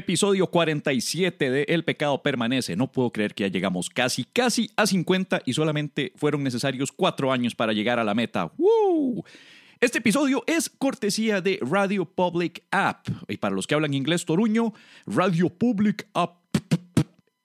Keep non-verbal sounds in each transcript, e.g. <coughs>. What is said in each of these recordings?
Episodio 47 de El pecado permanece. No puedo creer que ya llegamos casi, casi a 50 y solamente fueron necesarios cuatro años para llegar a la meta. ¡Woo! Este episodio es cortesía de Radio Public App. Y para los que hablan inglés toruño, Radio Public App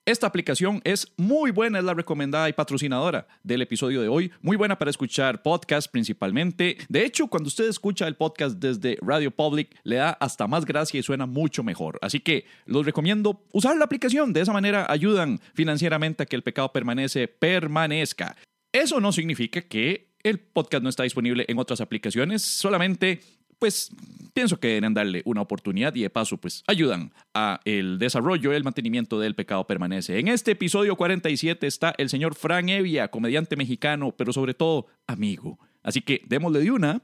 esta aplicación es muy buena, es la recomendada y patrocinadora del episodio de hoy. Muy buena para escuchar podcast principalmente. De hecho, cuando usted escucha el podcast desde Radio Public, le da hasta más gracia y suena mucho mejor. Así que los recomiendo usar la aplicación. De esa manera ayudan financieramente a que el pecado permanece, permanezca. Eso no significa que el podcast no está disponible en otras aplicaciones, solamente pues pienso que deben darle una oportunidad y de paso pues ayudan a el desarrollo y el mantenimiento del pecado permanece. En este episodio 47 está el señor Fran Evia, comediante mexicano, pero sobre todo amigo. Así que démosle de una.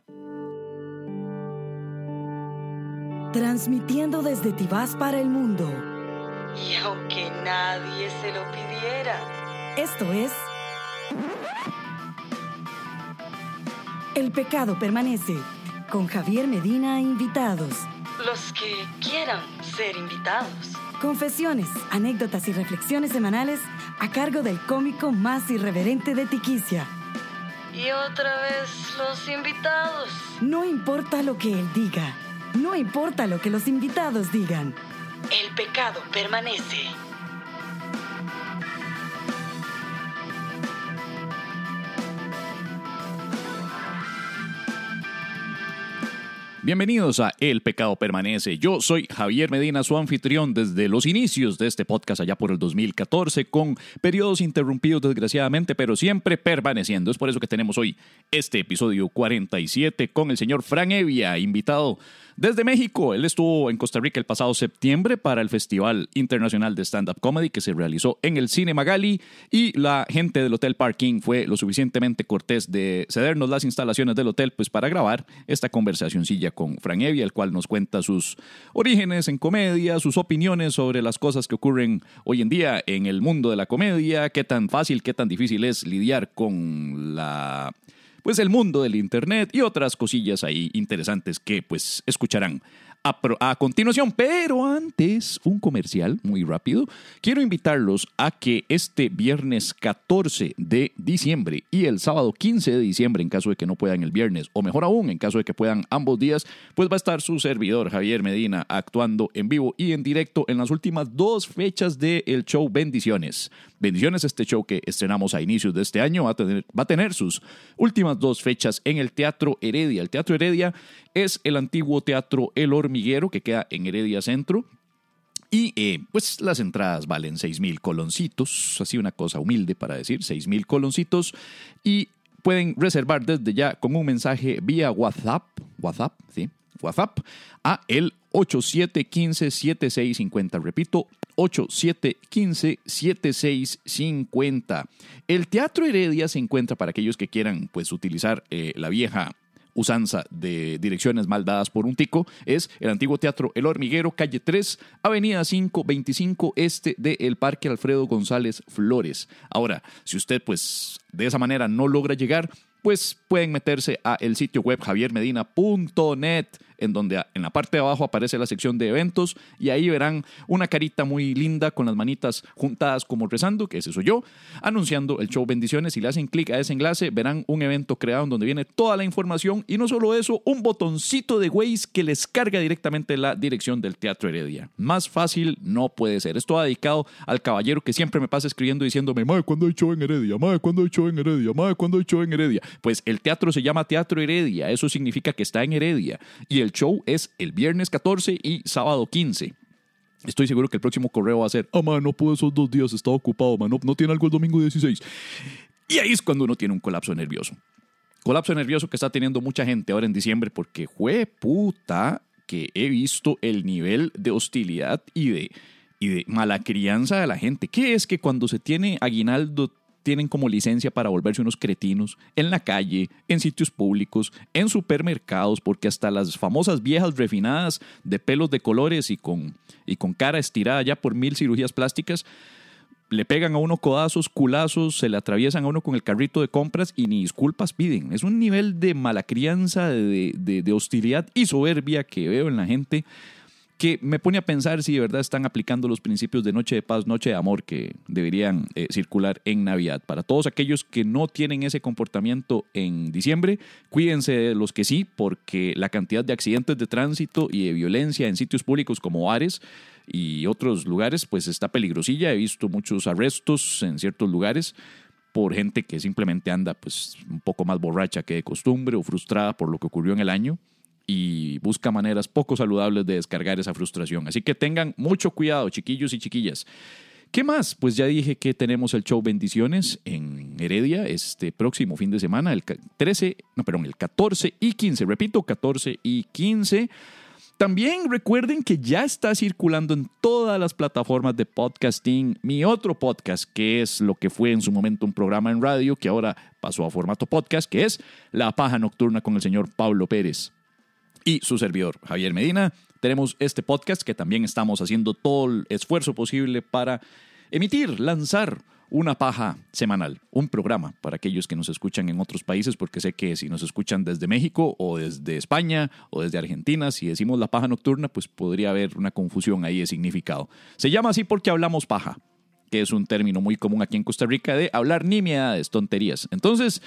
Transmitiendo desde Tibás para el mundo. Y aunque nadie se lo pidiera. Esto es... El pecado permanece con Javier Medina invitados. Los que quieran ser invitados. Confesiones, anécdotas y reflexiones semanales a cargo del cómico más irreverente de Tiquicia. Y otra vez los invitados. No importa lo que él diga, no importa lo que los invitados digan. El pecado permanece. Bienvenidos a El Pecado Permanece. Yo soy Javier Medina, su anfitrión desde los inicios de este podcast allá por el 2014, con periodos interrumpidos desgraciadamente, pero siempre permaneciendo. Es por eso que tenemos hoy este episodio 47 con el señor Fran Evia, invitado desde México, él estuvo en Costa Rica el pasado septiembre para el Festival Internacional de Stand-Up Comedy que se realizó en el Cine Magali y la gente del Hotel Parking fue lo suficientemente cortés de cedernos las instalaciones del hotel pues para grabar esta conversacioncilla con Fran Evia, el cual nos cuenta sus orígenes en comedia, sus opiniones sobre las cosas que ocurren hoy en día en el mundo de la comedia, qué tan fácil, qué tan difícil es lidiar con la pues el mundo del Internet y otras cosillas ahí interesantes que pues escucharán a, continuación. Pero antes, un comercial muy rápido. Quiero invitarlos a que este viernes 14 de diciembre y el sábado 15 de diciembre, en caso de que no puedan el viernes, o mejor aún, en caso de que puedan ambos días, pues va a estar su servidor Javier Medina actuando en vivo y en directo en las últimas dos fechas del show Bendiciones. Bendiciones, este show que estrenamos a inicios de este año, va a, tener, sus últimas dos fechas en el Teatro Heredia. El Teatro Heredia es el antiguo Teatro El Hormiguero que queda en Heredia Centro. Y eh, pues las entradas valen 6 mil coloncitos, así una cosa humilde para decir, 6 mil coloncitos. Y pueden reservar desde ya con un mensaje vía WhatsApp, WhatsApp, sí, WhatsApp, a el 8715-7650. Repito, 8715-7650. El Teatro Heredia se encuentra para aquellos que quieran pues utilizar eh, la vieja usanza de direcciones mal dadas por un tico es el antiguo Teatro El Hormiguero, calle 3, avenida 525 este del Parque Alfredo González Flores. Ahora, si usted pues de esa manera no logra llegar, pues pueden meterse a el sitio web javiermedina.net en donde en la parte de abajo aparece la sección de eventos y ahí verán una carita muy linda con las manitas juntadas como rezando, que ese soy yo, anunciando el show Bendiciones. Si le hacen clic a ese enlace, verán un evento creado en donde viene toda la información y no solo eso, un botoncito de Waze que les carga directamente la dirección del Teatro Heredia. Más fácil no puede ser. Esto ha dedicado al caballero que siempre me pasa escribiendo diciéndome, madre, ¿cuándo hay show en Heredia? Madre, ¿cuándo hay show en Heredia? Madre, ¿cuándo hay show en Heredia? Pues el teatro se llama Teatro Heredia, eso significa que está en Heredia. Y el show es el viernes 14 y sábado 15. Estoy seguro que el próximo correo va a ser, ah, man, no pude esos dos días, estaba ocupado, man, no, tiene algo el domingo 16. Y ahí es cuando uno tiene un colapso nervioso. Colapso nervioso que está teniendo mucha gente ahora en diciembre porque fue puta que he visto el nivel de hostilidad y de, y de mala crianza de la gente. ¿Qué es que cuando se tiene aguinaldo tienen como licencia para volverse unos cretinos en la calle, en sitios públicos, en supermercados, porque hasta las famosas viejas refinadas de pelos de colores y con, y con cara estirada ya por mil cirugías plásticas, le pegan a uno codazos, culazos, se le atraviesan a uno con el carrito de compras y ni disculpas piden. Es un nivel de mala crianza, de, de hostilidad y soberbia que veo en la gente que me pone a pensar si de verdad están aplicando los principios de noche de paz, noche de amor que deberían eh, circular en Navidad. Para todos aquellos que no tienen ese comportamiento en diciembre, cuídense de los que sí, porque la cantidad de accidentes de tránsito y de violencia en sitios públicos como Ares y otros lugares, pues está peligrosilla. He visto muchos arrestos en ciertos lugares por gente que simplemente anda pues un poco más borracha que de costumbre o frustrada por lo que ocurrió en el año y busca maneras poco saludables de descargar esa frustración. Así que tengan mucho cuidado, chiquillos y chiquillas. ¿Qué más? Pues ya dije que tenemos el show Bendiciones en Heredia este próximo fin de semana, el 13, no, perdón, el 14 y 15, repito, 14 y 15. También recuerden que ya está circulando en todas las plataformas de podcasting mi otro podcast, que es lo que fue en su momento un programa en radio, que ahora pasó a formato podcast, que es La Paja Nocturna con el señor Pablo Pérez y su servidor, Javier Medina. Tenemos este podcast que también estamos haciendo todo el esfuerzo posible para emitir, lanzar una paja semanal, un programa para aquellos que nos escuchan en otros países, porque sé que si nos escuchan desde México o desde España o desde Argentina, si decimos la paja nocturna, pues podría haber una confusión ahí de significado. Se llama así porque hablamos paja que es un término muy común aquí en Costa Rica de hablar nimiedades, tonterías. Entonces,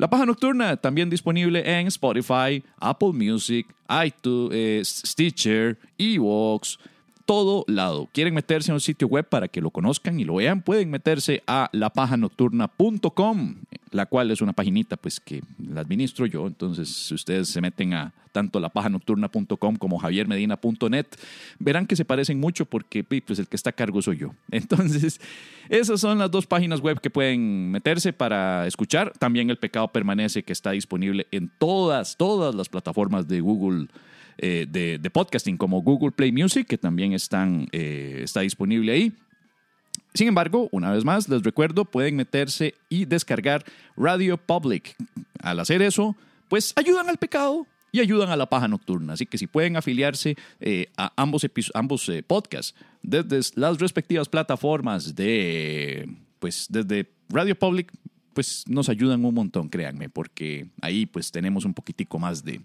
la Paja Nocturna también disponible en Spotify, Apple Music, iTunes, eh, Stitcher, Evox, todo lado. ¿Quieren meterse en un sitio web para que lo conozcan y lo vean? Pueden meterse a lapajanocturna.com, la cual es una paginita pues que la administro yo. Entonces, si ustedes se meten a tanto lapajanocturna.com como javiermedina.net, verán que se parecen mucho porque pues, el que está a cargo soy yo. <laughs> Entonces, esas son las dos páginas web que pueden meterse para escuchar. También El Pecado Permanece que está disponible en todas, todas las plataformas de Google eh, de, podcasting como Google Play Music, que también están, eh, está disponible ahí. Sin embargo, una vez más, les recuerdo, pueden meterse y descargar Radio Public. Al hacer eso, pues ayudan al pecado y ayudan a la paja nocturna. Así que si pueden afiliarse eh, a ambos, ambos podcasts desde las respectivas plataformas de, pues desde Radio Public, pues nos ayudan un montón, créanme, porque ahí pues tenemos un poquitico más de,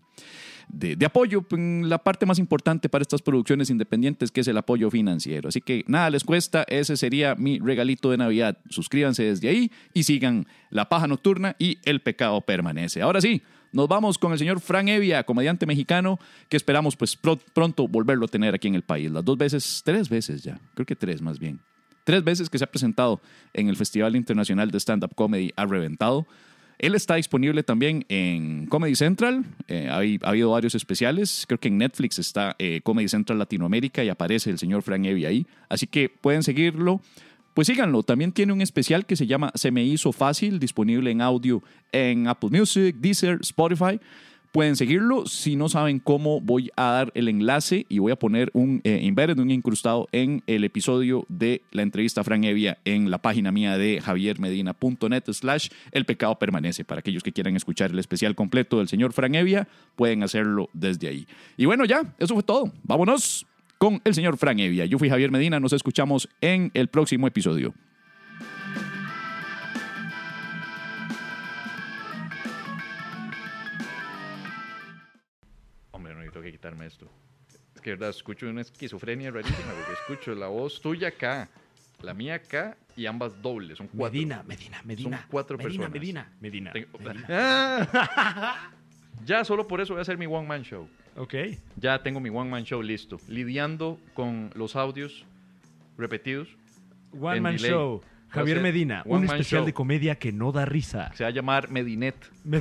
de, apoyo, pues, la parte más importante para estas producciones independientes, que es el apoyo financiero. Así que nada les cuesta, ese sería mi regalito de Navidad. Suscríbanse desde ahí y sigan La Paja Nocturna y El Pecado Permanece. Ahora sí, nos vamos con el señor Fran Evia, comediante mexicano, que esperamos pues pronto volverlo a tener aquí en el país. Las dos veces, tres veces ya, creo que tres más bien. Tres veces que se ha presentado en el Festival Internacional de Stand-Up Comedy ha reventado. Él está disponible también en Comedy Central. Eh, ha, habido varios especiales. Creo que en Netflix está eh, Comedy Central Latinoamérica y aparece el señor Frank Evie ahí. Así que pueden seguirlo. Pues síganlo. También tiene un especial que se llama Se me hizo fácil, disponible en audio en Apple Music, Deezer, Spotify. Pueden seguirlo. Si no saben cómo, voy a dar el enlace y voy a poner un eh, un incrustado en el episodio de la entrevista a Fran Evia en la página mía de javiermedina.net slash el pecado permanece. Para aquellos que quieran escuchar el especial completo del señor Fran Evia, pueden hacerlo desde ahí. Y bueno, ya, eso fue todo. Vámonos con el señor Fran Evia. Yo fui Javier Medina, nos escuchamos en el próximo episodio. que quitarme esto. Es que, verdad, escucho una esquizofrenia rarísima porque escucho la voz tuya acá, la mía acá y ambas dobles. Son cuatro. Medina, Medina, Medina. Son cuatro Medina, personas. Medina, Medina. Medina. <laughs> Ah. Ya, solo por eso voy a hacer mi one man show. Ok. Ya tengo mi one man show listo. Lidiando con los audios repetidos. One man show. Javier Medina, un especial de comedia que no da risa. Se va a llamar Medinet. <laughs>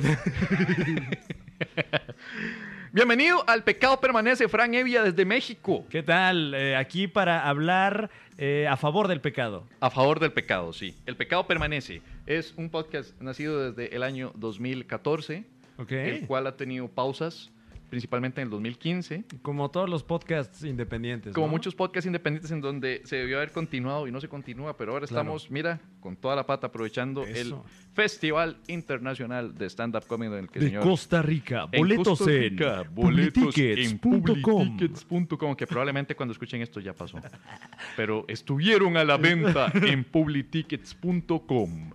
Bienvenido al Pecado Permanece, Fran Evia desde México. ¿Qué tal? Eh, aquí para hablar eh, a favor del pecado. A favor del pecado, sí. El Pecado Permanece es un podcast nacido desde el año 2014, el cual ha tenido pausas principalmente en el 2015. Como todos los podcasts independientes. Como muchos podcasts independientes en donde se debió haber continuado y no se continúa, pero ahora estamos, mira, con toda la pata aprovechando el Festival Internacional de Stand-Up Comedy en el que de Costa Rica. Boletos en, publitickets.com. que probablemente cuando escuchen esto ya pasó. Pero estuvieron a la venta en <laughs> publitickets.com.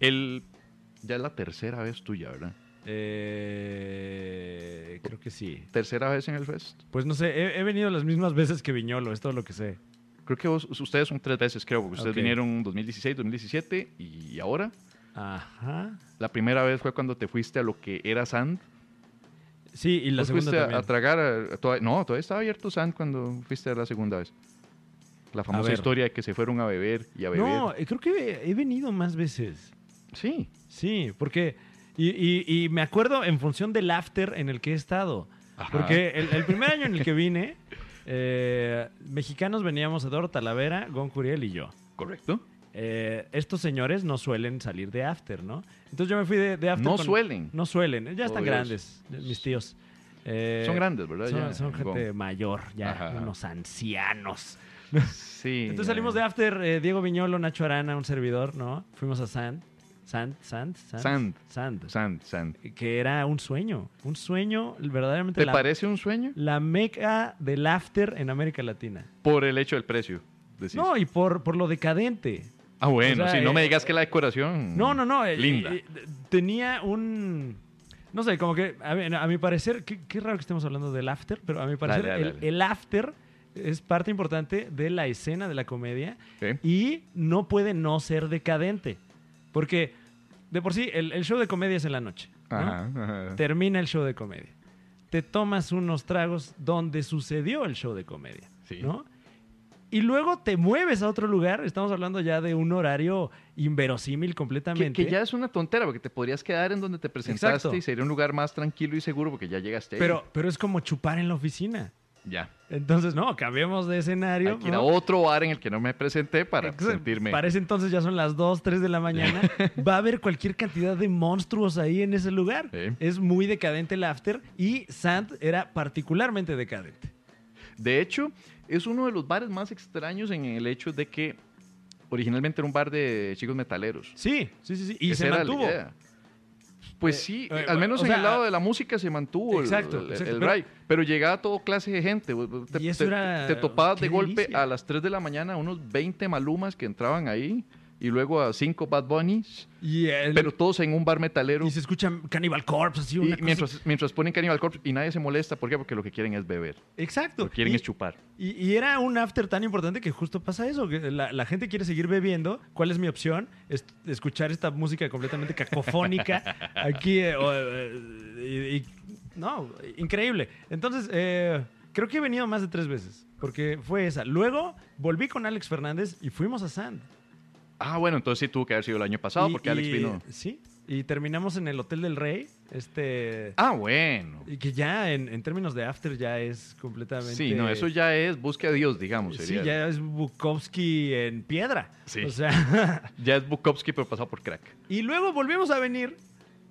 El, ya es la tercera vez tuya, ¿verdad? Eh, creo que sí. ¿Tercera vez en el Fest? Pues no sé, he, he venido las mismas veces que Viñolo, es todo lo que sé. Creo que vos- ustedes son tres veces, creo, porque ustedes Ok. vinieron 2016, 2017 y ahora. Ajá. La primera vez fue cuando te fuiste a lo que era Sand. Sí, y la Vos segunda fuiste a- también. a, tragar. a- toda- no, todavía estaba abierto Sand cuando fuiste la segunda vez. La famosa historia de que se fueron a beber y a beber. No, eh, creo que he venido más veces. Sí. Sí, porque... Y, y- y me acuerdo en función del after en el que he estado. Ajá. Porque el, el primer año en el que <laughs> vine, eh, mexicanos veníamos Eduardo Talavera, Gon Curiel y yo. Correcto. Eh, estos señores no suelen salir de after, ¿no? Entonces yo me fui de, de after. No con- suelen. No suelen, ya Oh, están Dios. grandes, mis tíos. Eh, Son grandes, ¿verdad? Son, Ya, son gente Gon. mayor, ya, Ajá. unos ancianos. Sí. <laughs> Entonces salimos de after, Diego Viñolo, Nacho Arana, un servidor, ¿no? Fuimos a Sand. Sand, Sand, Sand. Sand. Sand. Sand. Que era un sueño. Un sueño verdaderamente ¿Te la, parece un sueño? la meca del after en América Latina. Por el hecho del precio. decís. No, y por, por lo decadente. ah, bueno, o sea, si no me eh, digas que la decoración. No, no, no. eh, Linda. eh, eh, tenía un. No sé, como que a, a mi parecer, qué, qué raro que estemos hablando del after, pero a mi parecer dale, el, dale. el after es parte importante de la escena de la comedia y no puede no ser decadente. Porque de por sí el, el show de comedia es en la noche. ¿no? Ajá, ajá. Termina el show de comedia. Te tomas unos tragos donde sucedió el show de comedia. Sí. ¿no? Y luego te mueves a otro lugar. Estamos hablando ya de un horario inverosímil completamente. que ya es una tontera, porque te podrías quedar en donde te presentaste Exacto. y sería un lugar más tranquilo y seguro porque ya llegaste ahí. pero, pero es como chupar en la oficina. Ya. Entonces, no, cambiemos de escenario. Hay que ir a ¿no? otro bar en el que no me presenté para Exacto. sentirme. Para ese entonces ya son las 2, 3 de la mañana. <laughs> Va a haber cualquier cantidad de monstruos ahí en ese lugar. Sí. Es muy decadente el after y Sand era particularmente decadente. De hecho, es uno de los bares más extraños en el hecho de que originalmente era un bar de chicos metaleros. Sí, sí, sí. sí. Y Esa se mantuvo. Pues Eh, sí, eh, al menos en sea, el lado de la música se mantuvo el- Exacto, el, exacto, el pero- ride. Pero llegaba todo clase de gente. Te, Y eso te- era- te topabas de golpe delicia. a las 3 de la mañana unos 20 malumas que entraban ahí y luego a 5 Bad Bunnies, Y, el- pero todos en un bar metalero. y se escucha Cannibal Corpse, así Y una cosa- mientras, mientras ponen Cannibal Corpse y nadie se molesta, ¿por qué? Porque lo que quieren es beber, Exacto. lo que quieren y, es chupar. y- y era un after tan importante que justo pasa eso, que la, la gente quiere seguir bebiendo. ¿Cuál es mi opción? Es escuchar esta música completamente cacofónica <laughs> aquí. eh, eh, y- y- no, increíble. Entonces, eh, creo que he venido más de tres veces, porque fue esa. Luego volví con Alex Fernández y fuimos a Sand. Ah, bueno, entonces sí tuvo que haber sido el año pasado Y- porque Alex y- vino. Sí, y terminamos en el Hotel del Rey. Este... Ah, bueno. Y que ya en, en términos de after ya es completamente... Sí, no, eso ya es busque a Dios, digamos. Sí, ya es Bukowski en piedra. Sí. O sea, <laughs> Ya es Bukowski, pero pasado por crack. y luego volvimos a venir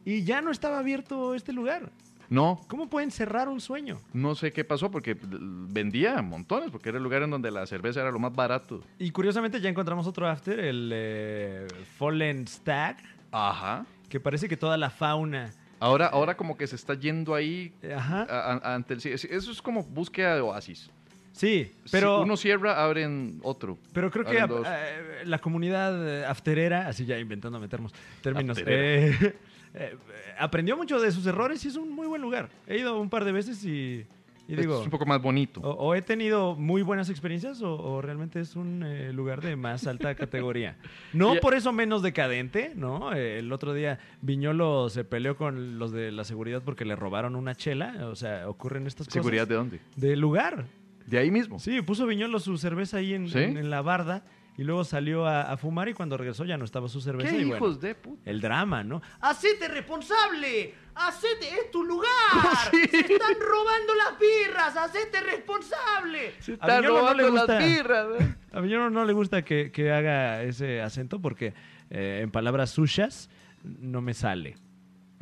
y ya no estaba abierto este lugar. No, ¿Cómo pueden cerrar un sueño? no sé qué pasó porque vendía montones, porque era el lugar en donde la cerveza era lo más barato. Y curiosamente ya encontramos otro after, el eh, Fallen Stag, Ajá. que parece que toda la fauna... Ahora, ahora como que se está yendo ahí Ajá. a- a- ante el... sí, Eso es como búsqueda de oasis. Sí, pero... Si uno cierra, abren otro. Pero creo que eh, la comunidad eh, afterera, así ya inventando meternos términos, eh, <laughs> eh, aprendió mucho de sus errores y es un muy buen lugar. He ido un par de veces y, y es digo, un poco más bonito. o, o he tenido muy buenas experiencias o, o realmente es un eh, lugar de más alta <laughs> categoría. No por eso menos decadente, ¿no? El otro día Viñolo se peleó con los de la seguridad porque le robaron una chela, o sea, ocurren estas cosas. ¿Seguridad de dónde? Del lugar. De ahí mismo. Sí, puso Viñolo su cerveza ahí en, ¿Sí? en- en la barda y luego salió a, a fumar y cuando regresó ya no estaba su cerveza. ¿Qué y bueno, hijos de puta? el drama, ¿no? ¡Hacete responsable! ¡Hacete! ¡Es tu lugar! <laughs> Sí. ¡Se están robando las birras! ¡Hacete responsable! Se A está Viñolo no le robando gusta- las birras. ¿eh? <laughs> A Viñolo no le gusta que, que haga ese acento porque eh, en palabras suyas no me sale.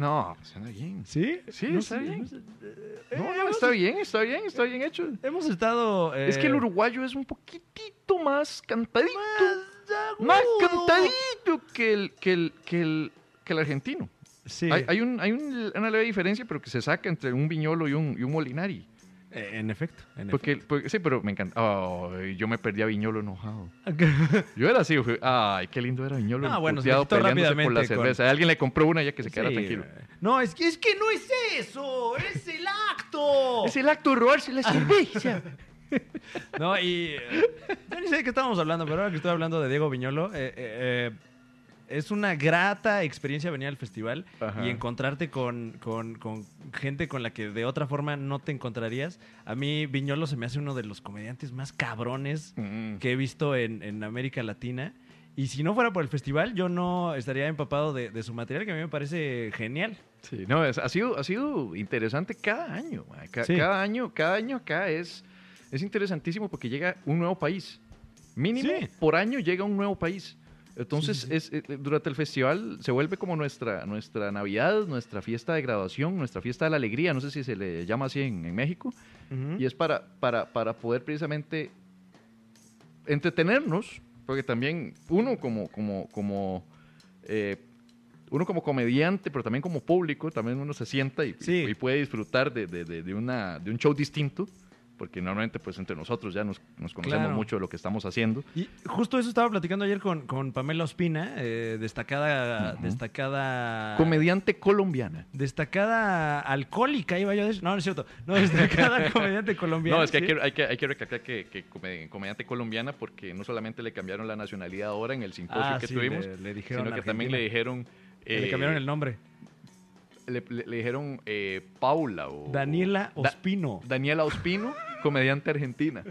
No, pues anda bien. ¿Sí? Sí, No está sé, bien. Eh, No, no, hemos- está bien, está bien, está bien hecho. Hemos estado... Es que el eh, uruguayo es un poquitito más cantadito. más cantadito que el, que el, que el, que el argentino. Sí. Hay, hay un- hay un- una leve diferencia, pero que se saca entre un viñolo y un, y un molinari. Eh, en efecto. En Porque, porque- sí, pero me encanta. Ay, yo me perdí a Viñolo enojado. <laughs> Yo era así, fui, ay, qué lindo era Viñolo. Ah, bueno, se peleándose por la rápidamente con- cerveza. Alguien le compró una ya que se quedara Sí, tranquilo. eh. No, es que, es que no es eso, es el acto. <laughs> Es el acto de robarse la cerveza. <laughs> No, y eh, yo ni sé de qué estábamos hablando, pero ahora que estoy hablando de Diego Viñolo, eh, eh, eh, es una grata experiencia venir al festival Ajá. y encontrarte con, con- con gente con la que de otra forma no te encontrarías. A mí Viñolo se me hace uno de los comediantes más cabrones Mm. que he visto en, en América Latina. Y si no fuera por el festival, yo no estaría empapado de, de su material, que a mí me parece genial. Sí, no, es- ha, sido, ha sido interesante cada año. ma. Ca- Sí. Cada año, cada año acá es, es interesantísimo porque llega un nuevo país. Mínimo Sí. por año llega un nuevo país. Entonces, Es, eh, durante el festival se vuelve como nuestra, nuestra Navidad, nuestra fiesta de graduación, nuestra fiesta de la alegría, no sé si se le llama así en, en México, y es para, para, para poder precisamente entretenernos, porque también uno como, como, como, eh, uno como comediante, pero también como público, también uno se sienta y, Sí. y puede disfrutar de, de- de- de una, de un show distinto, porque normalmente pues entre nosotros ya nos, nos conocemos Claro. mucho de lo que estamos haciendo. Y justo eso estaba platicando ayer con, con Pamela Ospina, eh, destacada, destacada, Comediante colombiana. destacada alcohólica, iba yo a decir. No, no es cierto. No, destacada <laughs> comediante colombiana. No, es que, sí. hay, que, hay, que, hay que recalcar que, que come- comediante colombiana porque no solamente le cambiaron la nacionalidad ahora en el simposio Ah, que sí, tuvimos, le- le dijeron sino que también le dijeron... Le eh, cambiaron el nombre. le, le- le dijeron eh, Paula o... Daniela Da- Ospino. Daniela Ospino, comediante argentina.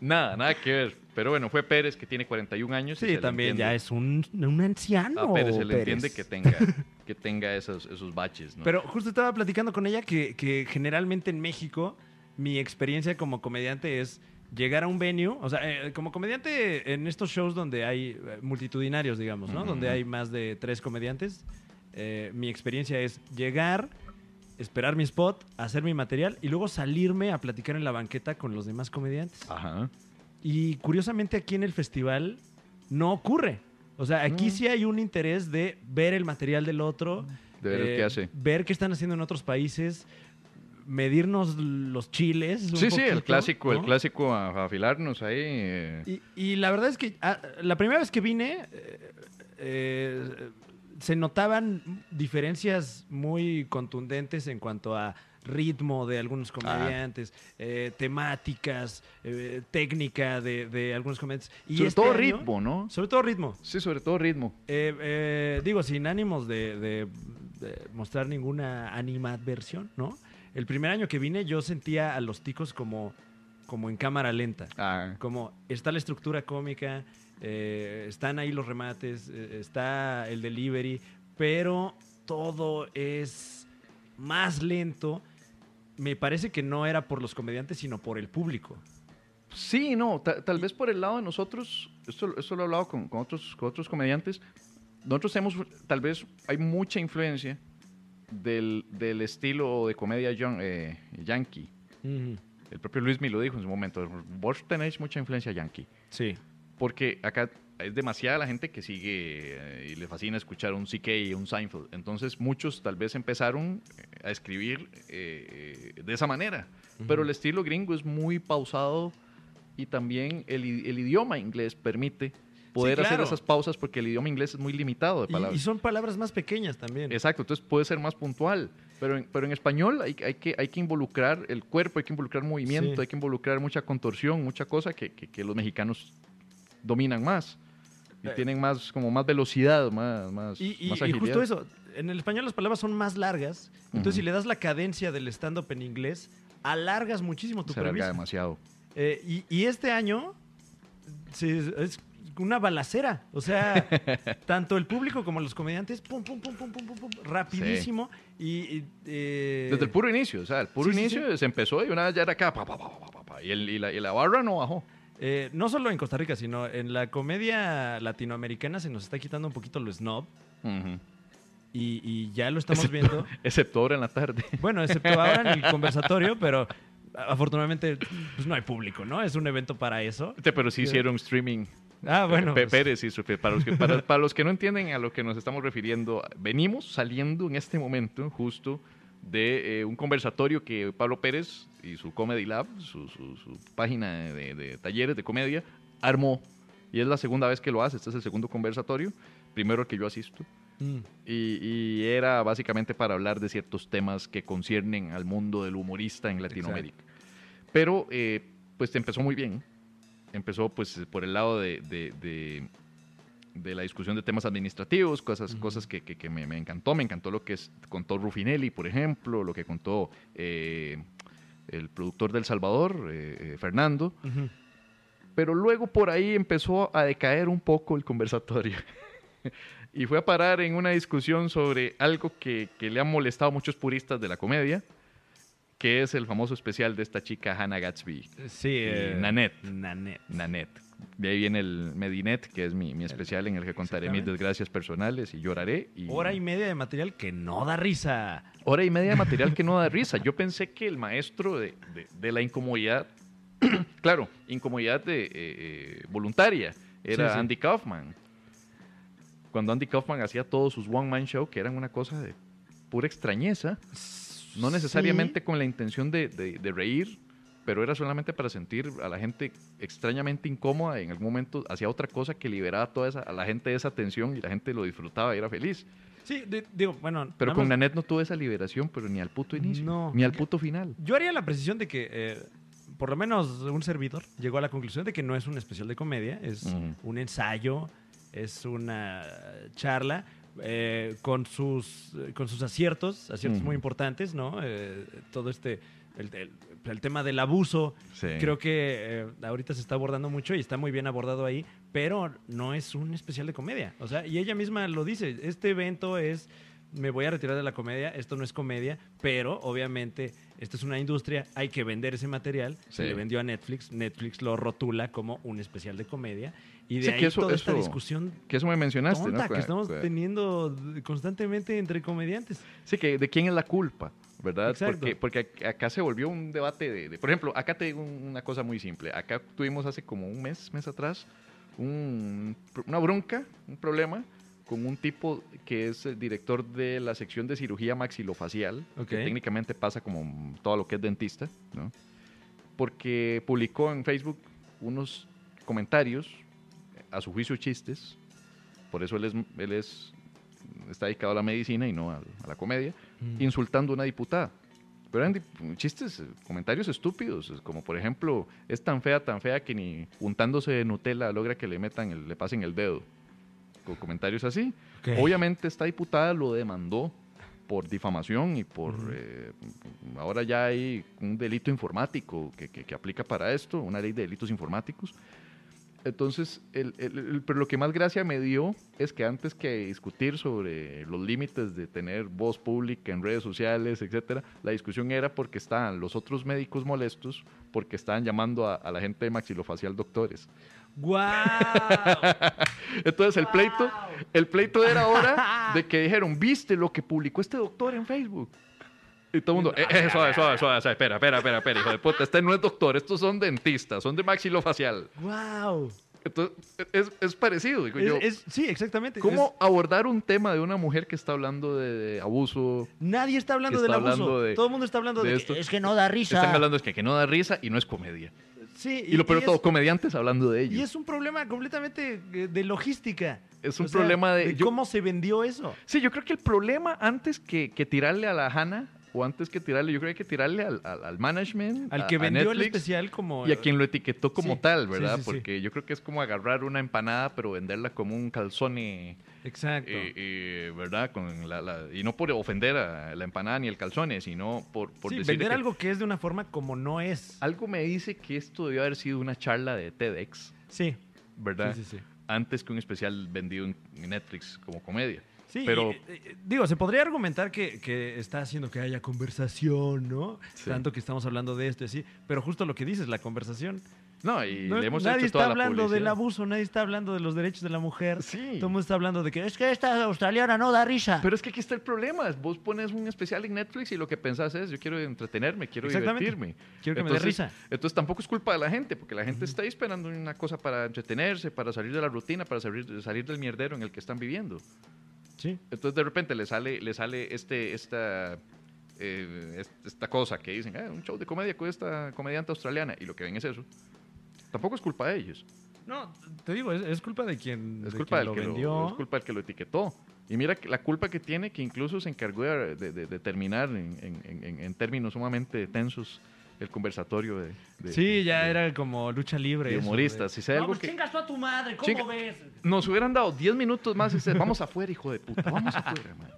Nada, nada que ver. Pero bueno, fue Pérez, que tiene 41 años. y se sí, le también ya es un, un anciano. A Pérez se le Pérez. entiende que tenga, <laughs> que tenga esos, esos baches, ¿no? Pero justo estaba platicando con ella que, que generalmente en México mi experiencia como comediante es llegar a un venue, o sea, eh, como comediante en estos shows donde hay eh, multitudinarios, digamos, ¿no? Donde hay más de tres comediantes, eh, mi experiencia es llegar, esperar mi spot, hacer mi material y luego salirme a platicar en la banqueta con los demás comediantes. Ajá. Y curiosamente aquí en el festival no ocurre. O sea, aquí Mm. sí hay un interés de ver el material del otro, De ver el que hace. ver qué están haciendo en otros países, medirnos los chiles. Sí, sí, el clásico, el clásico a, afilarnos ahí. eh. Y, y la verdad es que ah, la primera vez que vine, eh, eh, se notaban diferencias muy contundentes en cuanto a ritmo de algunos comediantes, eh, temáticas, eh, técnica de, de algunos comediantes. Y Sobre este todo año- ritmo, ¿no? Sobre todo ritmo. Sí, sobre todo ritmo. Eh, digo, sin ánimos de, de- de mostrar ninguna animadversión, ¿no? El primer año que vine yo sentía a los ticos como, como en cámara lenta. Ah, Como está la estructura cómica, eh, están ahí los remates, eh, está el delivery, pero todo es más lento. Me parece que no era por los comediantes, sino por el público. Sí, no, ta- tal vez por el lado de nosotros, esto, esto lo he hablado con, con otros, con otros comediantes, nosotros tenemos, tal vez hay mucha influencia del, del estilo de comedia yan- eh, yankee. El propio Luis me lo dijo en su momento, vos tenéis mucha influencia yankee, Sí. Porque acá es demasiada la gente que sigue eh, y le fascina escuchar un CK y un Seinfeld. Entonces muchos tal vez empezaron eh, a escribir eh, de esa manera. Pero el estilo gringo es muy pausado y también el, el idioma inglés permite poder hacer claro. esas pausas porque el idioma inglés es muy limitado de Y, palabras. y son palabras más pequeñas también. Exacto, entonces puede ser más puntual. Pero en, pero en español hay, hay que, hay que involucrar el cuerpo, hay que involucrar movimiento, Sí. hay que involucrar mucha contorsión, mucha cosa que, que- que los mexicanos dominan más. Y Eh. tienen más, como más velocidad, más, más, Y, y- más y justo eso, en el español las palabras son más largas, entonces si le das la cadencia del stand-up en inglés, alargas muchísimo tu Se alarga demasiado. Eh, y, y este año es- una balacera, o sea, <laughs> tanto el público como los comediantes, pum, pum, pum, pum, pum, pum, pum, rapidísimo. Y, y, eh, Desde el puro inicio, o sea, el puro sí, sí, inicio se empezó y una vez ya era acá, pa, pa, y, el- y la, y la barra no bajó. Eh, no solo en Costa Rica, sino en la comedia latinoamericana se nos está quitando un poquito lo snob Ujú. y, y ya lo estamos Excepto- viendo. <laughs> Excepto ahora en la tarde. <laughs> Bueno, excepto ahora en el conversatorio, pero afortunadamente pues no hay público, ¿no? Es un evento para eso. Pero sí hicieron streaming. Ah, bueno. Pe- pues, Pérez hizo, para los, que, para, <laughs> para los que no entienden a lo que nos estamos refiriendo, venimos saliendo en este momento justo de eh, un conversatorio que Pablo Pérez y su Comedy Lab, su, su- su página de, de talleres de comedia, armó. Y es la segunda vez que lo hace, este es el segundo conversatorio, primero el que yo asisto. Mm. Y, y era básicamente para hablar de ciertos temas que conciernen al mundo del humorista en Latinoamérica. Pero eh, pues empezó muy bien. Empezó pues por el lado de, de- de- de la discusión de temas administrativos, cosas, cosas que, que- que me, me encantó. Me encantó lo que es- contó Rufinelli, por ejemplo, lo que contó eh, el productor del Salvador, eh, eh, Fernando. Pero luego por ahí empezó a decaer un poco el conversatorio. <laughs> y fue a parar en una discusión sobre algo que, que le han molestado a muchos puristas de la comedia, que es el famoso especial de esta chica Hannah Gatsby, Sí, eh, Nanette. Nanette. Nanette. De ahí viene el Medinet, que es mi, mi especial en el que contaré mis desgracias personales y lloraré. Y Hora y media de material que no da risa. hora y media de material que no da risa. Yo pensé que el maestro de, de- de la incomodidad, <clears throat> claro, incomodidad de, eh, eh, voluntaria, era Sí, sí. Andy Kaufman. Cuando Andy Kaufman hacía todos sus one-man show, que eran una cosa de pura extrañeza, no necesariamente con la intención de- de reír, pero era solamente para sentir a la gente extrañamente incómoda y en algún momento hacía otra cosa que liberaba toda esa, a la gente de esa tensión y la gente lo disfrutaba y era feliz. Sí, digo, bueno. Pero con Nanette no tuve esa liberación, pero ni al puto inicio, No. ni al puto final. Yo haría la precisión de que, eh, por lo menos un servidor llegó a la conclusión de que no es un especial de comedia, es un ensayo, es una charla eh, con, sus, con sus aciertos, aciertos muy importantes, ¿no? Eh, todo este, el, el- el tema del abuso, Sí. creo que eh, ahorita se está abordando mucho y está muy bien abordado ahí, pero no es un especial de comedia. O sea, y ella misma lo dice, este evento es, me voy a retirar de la comedia, esto no es comedia, pero obviamente esto es una industria, hay que vender ese material, se le vendió a Netflix, Netflix lo rotula como un especial de comedia y de Sí, ahí que eso- toda esta eso- discusión Que eso me mencionaste, tonta ¿no? que estamos teniendo constantemente entre comediantes. Sí, que de quién es la culpa, ¿verdad? Exacto. Porque, porque ac- acá se volvió un debate de, de- Por ejemplo, acá te digo un- una cosa muy simple. Acá tuvimos hace como un mes, mes atrás, un- una bronca, un problema con un tipo que es el director de la sección de cirugía maxilofacial, Ok. que técnicamente pasa como todo lo que es dentista, ¿no? Porque publicó en Facebook unos comentarios, a su juicio chistes, por eso él es, él es está dedicado a la medicina y no a, a la comedia, insultando a una diputada. Pero eran chistes, eh, comentarios estúpidos, es como por ejemplo, es tan fea, tan fea que ni untándose de Nutella logra que le metan, el- le pasen el dedo. Con comentarios así. Ok. Obviamente esta diputada lo demandó por difamación y por... eh, ahora ya hay un delito informático que, que- que aplica para esto, una ley de delitos informáticos. Entonces, el- el- el- pero lo que más gracia me dio es que antes que discutir sobre los límites de tener voz pública en redes sociales, etcétera, la discusión era porque estaban los otros médicos molestos porque estaban llamando a, a la gente de maxilofacial doctores. ¡Guau! <laughs> Entonces el pleito, el pleito era ahora de que dijeron, ¿viste lo que publicó este doctor en Facebook? Y todo el mundo, eh, eh, suave, suave, suave, suave, espera, espera, espera, espera, hijo de puta, este no es doctor, estos son dentistas, son de maxilofacial. ¡Guau! Entonces, es, es parecido, digo Es- yo. es- sí, exactamente. ¿Cómo abordar un tema de una mujer que está hablando de, de abuso? nadie está hablando del está abuso. de- Todo el mundo está hablando de de, esto? que es que no da risa. Están hablando es que, que no da risa y no es comedia. Sí, Y, lo peor de todo, comediantes hablando de ello. Y es un problema completamente eh, de logística. Es un O sea, problema de- yo- cómo se vendió eso. Sí, yo creo que el problema antes que, que tirarle a la Hanna, o antes que tirarle, yo creo que hay que tirarle al, al- al management, Al a- que a vendió el Netflix, especial como... y a quien lo etiquetó como Sí, tal, ¿verdad? sí, sí. Porque yo creo que es como agarrar una empanada, pero venderla como un calzone, Exacto. eh, eh, ¿verdad? Con la, la- y no por ofender a la empanada ni el calzone, sino por, por sí, vender que- algo que es de una forma como no es. Algo me dice que esto debió haber sido una charla de TEDx, Sí, ¿verdad? sí, sí. sí. Antes que un especial vendido en en Netflix como comedia. Sí, Pero- y, eh, digo, se podría argumentar que, que está haciendo que haya conversación, ¿no? Sí. Tanto que estamos hablando de esto y así. Pero justo lo que dices, la conversación. No, y No, le hemos nadie hecho está toda la hablando del publicidad. abuso, nadie está hablando de los derechos de la mujer. Sí. Todo el mundo está hablando de que es que esta australiana no da risa. Pero es que aquí está el problema. Vos pones un especial en Netflix y lo que pensás es, yo quiero entretenerme, quiero divertirme. Quiero que me dé risa. Entonces tampoco es culpa de la gente, porque la gente está ahí esperando una cosa para entretenerse, para salir de la rutina, para salir, salir del mierdero en el que están viviendo. Sí. Entonces de repente le sale, le sale este, esta eh, es- esta cosa que dicen, "Ah, un show de comedia con esta comediante australiana, y lo que ven es eso, tampoco es culpa de ellos. No, te digo, es, es culpa de quien, Es de culpa, quien del lo que vendió. lo, es culpa del que lo etiquetó. Y mira la culpa que tiene, que incluso se encargó de, de- de- de terminar en, en- en- en términos sumamente tensos el conversatorio de, de- sí, ya de- era como lucha libre. de eso, humoristas. Si sea no, algo pues que- chingas tú a tu madre, ¿cómo ves? Nos hubieran dado 10 minutos más y vamos afuera, hijo de puta, vamos afuera, man".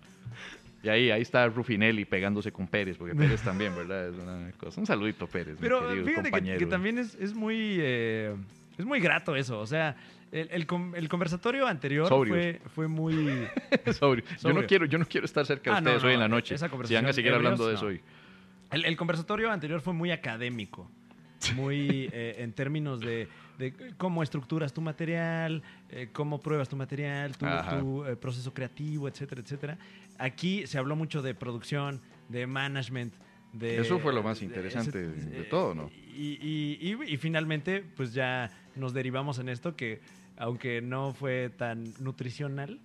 Y ahí, ahí está Rufinelli pegándose con Pérez, porque Pérez también, ¿verdad? Es una cosa. Un saludito, Pérez. mi Pero querido fíjate que, compañero. que también es, es muy eh, es muy grato eso. O sea, el, el con- el conversatorio anterior fue, fue muy. <laughs> Sobrio. Yo, no quiero, yo no quiero estar cerca de Ah, no, ustedes hoy en la no, noche. esa Si van a seguir hablando de no. eso hoy. El, el conversatorio anterior fue muy académico. Muy eh, en términos de, de cómo estructuras tu material, eh, cómo pruebas tu material, tu, eh, proceso creativo, etcétera, etcétera. Aquí se habló mucho de producción, de management. De, Eso fue lo más de- interesante ese- de- de todo, ¿no? Y, y- y- y finalmente, pues ya nos derivamos en esto que, aunque no fue tan nutricional,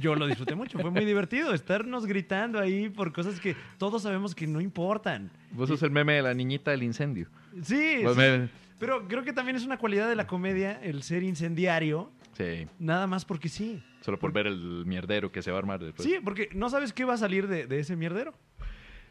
yo lo disfruté mucho. Fue muy divertido estarnos gritando ahí por cosas que todos sabemos que no importan. Vos sos el meme de la niñita del incendio. Sí, sí. me- pero creo que también es una cualidad de la comedia el ser incendiario, Sí, nada más porque sí. solo por ver el mierdero que se va a armar después. Sí, porque no sabes qué va a salir de, de ese mierdero.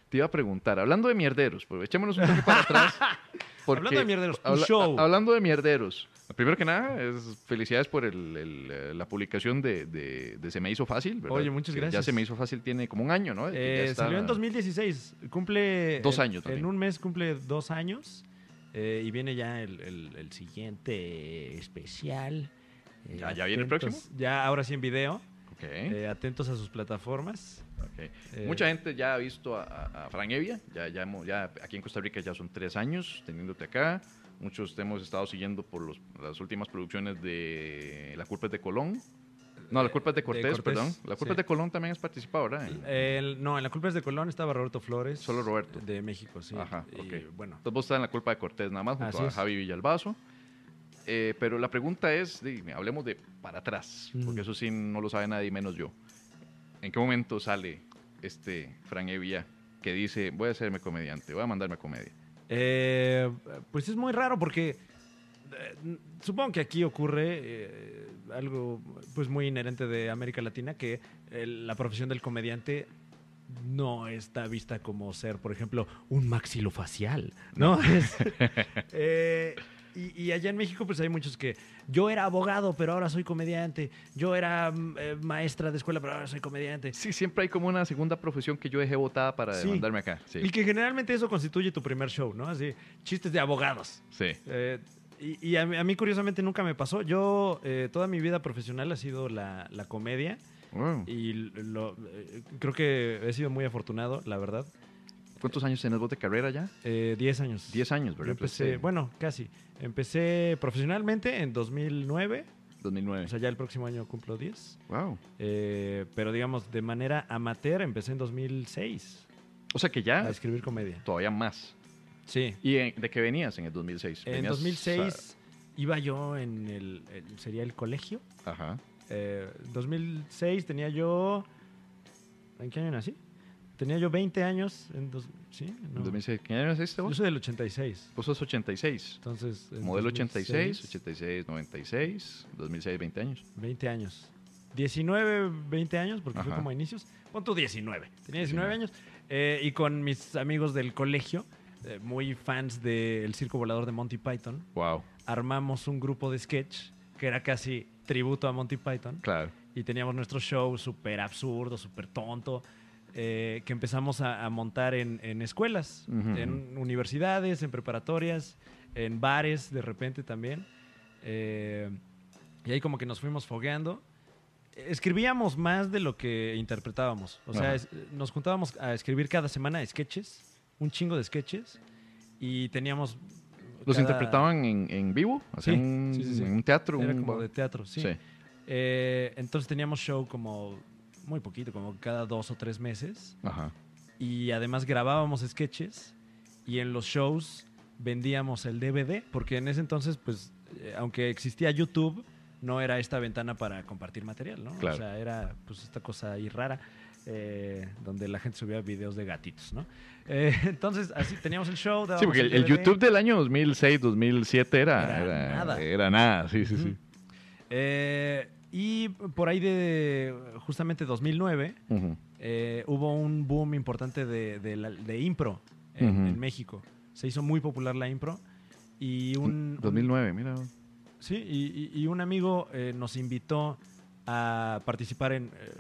Te iba a preguntar, hablando de mierderos, pues echémonos un toque para atrás. <laughs> porque- Hablando de mierderos, tu show. a- hablando de mierderos, primero que nada, es felicidades por el- el, eh, la publicación de, de- de Se Me Hizo Fácil. ¿verdad? Oye, muchas Que Ya gracias. Se Me Hizo Fácil tiene como un año, ¿no? Eh, está- Salió en 2016. Cumple. Dos en- años también. En un mes cumple dos años. eh, y viene ya el, el- siguiente especial. Eh, ¿Ya- ya viene el próximo? Ya, ahora sí en video. Ok, eh, atentos a sus plataformas. ok. eh, Mucha gente ya ha visto a, a, a Fran Evia. Ya, ya, hemos- ya aquí en Costa Rica ya son tres años teniéndote acá. Muchos te hemos estado siguiendo por los- las últimas producciones de La culpa es de Colón. No, La culpa es de De Cortés, perdón. La culpa sí. es de Colón también has participado, ¿verdad? El- no, en la culpa es de Colón estaba Roberto Flores. Solo Roberto. De México, sí. Ajá, Y, ok. bueno. Entonces vos estás en la culpa de Cortés nada más, junto Así a. Javi Villalbazo. Eh, pero la pregunta es, dime, hablemos de para atrás, Mm. porque eso sí no lo sabe nadie menos yo. ¿En qué momento sale este Fran Evia que dice, voy a hacerme comediante, voy a mandarme a comedia? Eh, pues es muy raro porque eh, supongo que aquí ocurre eh, algo pues muy inherente de América Latina que eh, la profesión del comediante no está vista como ser, por ejemplo, un maxilofacial, ¿no? <laughs> Es, eh, y, y allá en México pues hay muchos que yo era abogado pero ahora soy comediante, yo era mm, eh, maestra de escuela pero ahora soy comediante. Sí, siempre hay como una segunda profesión que yo dejé votada para Sí. mandarme acá. Sí, Y que generalmente eso constituye tu primer show, ¿no? Así, chistes de abogados. sí. Eh, y y a, mí, a mí, curiosamente nunca me pasó. Yo eh, toda mi vida profesional ha sido la, la comedia Wow. y lo, eh, creo que he sido muy afortunado, la verdad. ¿Cuántos años tenés vos de carrera ya? Eh, Diez años. Diez años, Yo ¿verdad? empecé, Sí. bueno, casi. Empecé profesionalmente en 2009, 2009. o sea, ya el próximo año cumplo 10. wow. Eh, pero digamos, de manera amateur empecé en 2006 O sea que a ya escribir comedia. todavía más. Sí. ¿Y en- de qué venías en el 2006? En Venías, 2006 iba yo en el, el- sería el colegio. Ajá. Eh, 2006 tenía yo. ¿En qué año nací? Tenía yo 20 años. En dos, ¿Sí? No. 2006. ¿Qué año naciste Yo vos? soy del 86. Vos sos 86. Entonces. en Modelo 2006, 86, 86, 96, 2006, 20 años. 20 años. 19, 20 años, porque fue Ajá. como a inicios. Pon tu 19. Tenía 19 19. años. Eh, y con mis amigos del colegio, eh, muy fans del circo volador de Monty Python, Wow. armamos un grupo de sketch que era casi tributo a Monty Python. Claro. y teníamos nuestro show súper absurdo, súper tonto, eh, que empezamos a, a montar en, en escuelas, Ujú. en universidades, en preparatorias, en bares de repente también. Eh, y ahí como que nos fuimos fogueando. Escribíamos más de lo que interpretábamos. O sea, Ajá. es- nos juntábamos a escribir cada semana sketches, un chingo de sketches, y teníamos... ¿Los cada- interpretaban en, en vivo? ¿Hacían Sí, un, sí, sí, en un teatro? Era un- como de teatro, sí. Sí. Eh, entonces teníamos show como muy poquito, como cada dos o tres meses. Ajá. Y además grabábamos sketches y en los shows vendíamos el DVD, porque en ese entonces, pues, eh, aunque existía YouTube, no era esta ventana para compartir material, ¿no? Claro. O sea, era pues esta cosa ahí rara. eh, donde la gente subía videos de gatitos, ¿no? Eh, <laughs> entonces, así teníamos el show. Sí, porque el. YouTube del año 2006, 2007 era, Era era, nada. era nada, sí, sí, sí. Eh, y por ahí de justamente 2009 Ujú. eh, hubo un boom importante de, de la- de impro en, México. Se hizo muy popular la impro. Y un, un- 2009, mira. Sí, y, y- y un amigo eh, nos invitó a participar en, eh,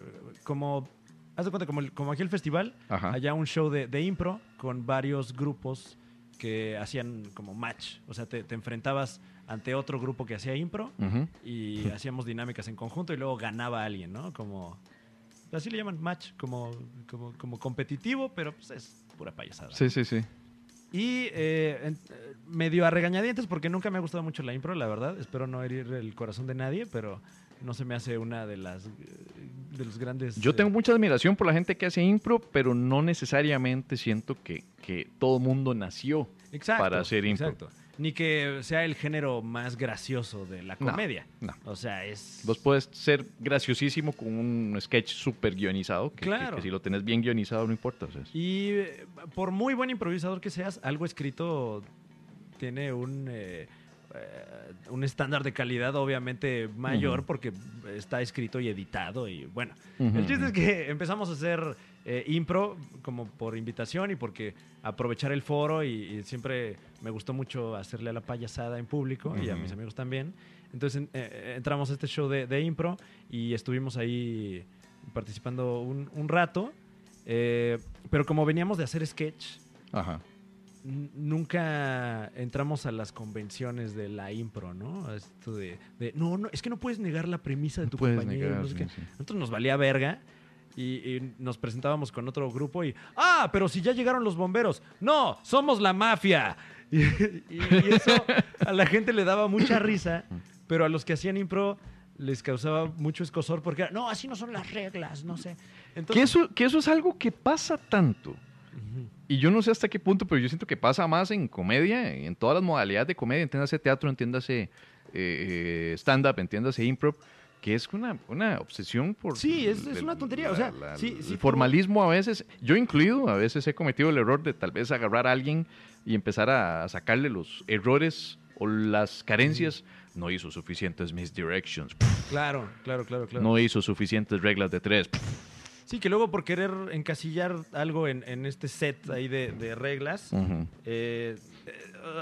como, haz de cuenta, como, el- como aquí el festival, Ajá. allá un show de, de impro con varios grupos que hacían como match. O sea, te, te enfrentabas ante otro grupo que hacía impro y <laughs> hacíamos dinámicas en conjunto y luego ganaba alguien, ¿no? Como, así le llaman match, como, como, como competitivo, pero pues es pura payasada. Sí, sí, sí. Y eh, en- eh, medio a regañadientes, porque nunca me ha gustado mucho la impro, la verdad. Espero no herir el corazón de nadie, pero no se me hace una de las eh, de los grandes. Yo eh, tengo mucha admiración por la gente que hace impro, pero no necesariamente siento que, que todo mundo nació exacto, para hacer impro. Exacto. Ni que sea el género más gracioso de la comedia. no. O sea, es. Vos puedes ser graciosísimo con un sketch súper guionizado, que, Claro. que si lo tenés bien guionizado no importa. o sea, es- Y eh, por muy buen improvisador que seas, algo escrito tiene un, eh, eh, un estándar de calidad obviamente mayor porque está escrito y editado y bueno. El chiste es que empezamos a hacer eh, impro como por invitación y porque aprovechar el foro y, y siempre me gustó mucho hacerle a la payasada en público y a mis amigos también. Entonces en- eh, entramos a este show de, de impro y estuvimos ahí participando un, un rato. eh, pero como veníamos de hacer sketch, Ajá. nunca entramos a las convenciones de la impro, ¿no? Esto de, de, no, no, es que no puedes negar la premisa de tu compañero. negar, no sé sí, qué. sí. Nosotros nos valía verga y, y nos presentábamos con otro grupo y, ah, pero si ya llegaron los bomberos. No, somos la mafia. Y, <laughs> y- y eso a la gente le daba mucha risa, pero a los que hacían impro les causaba mucho escosor porque, no, así no son las reglas, no sé. Que Entonces, eso, que eso es algo que pasa tanto. Y yo no sé hasta qué punto, pero yo siento que pasa más en comedia, en todas las modalidades de comedia, entiéndase teatro, entiéndase eh, stand-up, entiéndase improv, que es una, una obsesión por... Sí, es- es el- una tontería, o sea, sí, el sí, tú- formalismo a veces, yo incluido, a veces he cometido el error de tal vez agarrar a alguien y empezar a sacarle los errores o las carencias. No hizo suficientes misdirections, Claro, claro, claro, claro. no hizo suficientes reglas de tres. Sí, que luego por querer encasillar algo en, en este set ahí de, de reglas, Ujú. eh, eh,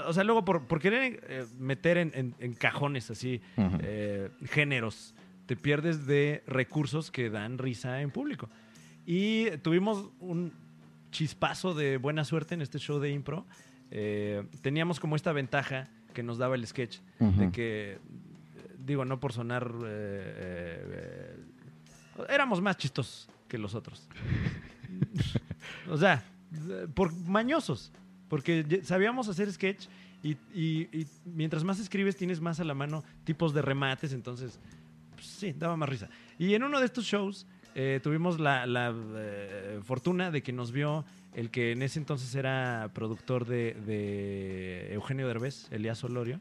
o sea, luego por, por querer eh, meter en, en- en cajones así Ujú. eh, géneros, te pierdes de recursos que dan risa en público. Y tuvimos un chispazo de buena suerte en este show de impro. Eh, teníamos como esta ventaja que nos daba el sketch, de Ujú. que, eh, digo, no por sonar... eh, éramos más chistosos que los otros. o sea, por mañosos. Porque sabíamos hacer sketch y, y- y mientras más escribes tienes más a la mano tipos de remates, entonces pues, sí, daba más risa. Y en uno de estos shows tuvimos la, la, fortuna de que nos vio el que en ese entonces era productor de, de Eugenio Derbez, Elías Olorio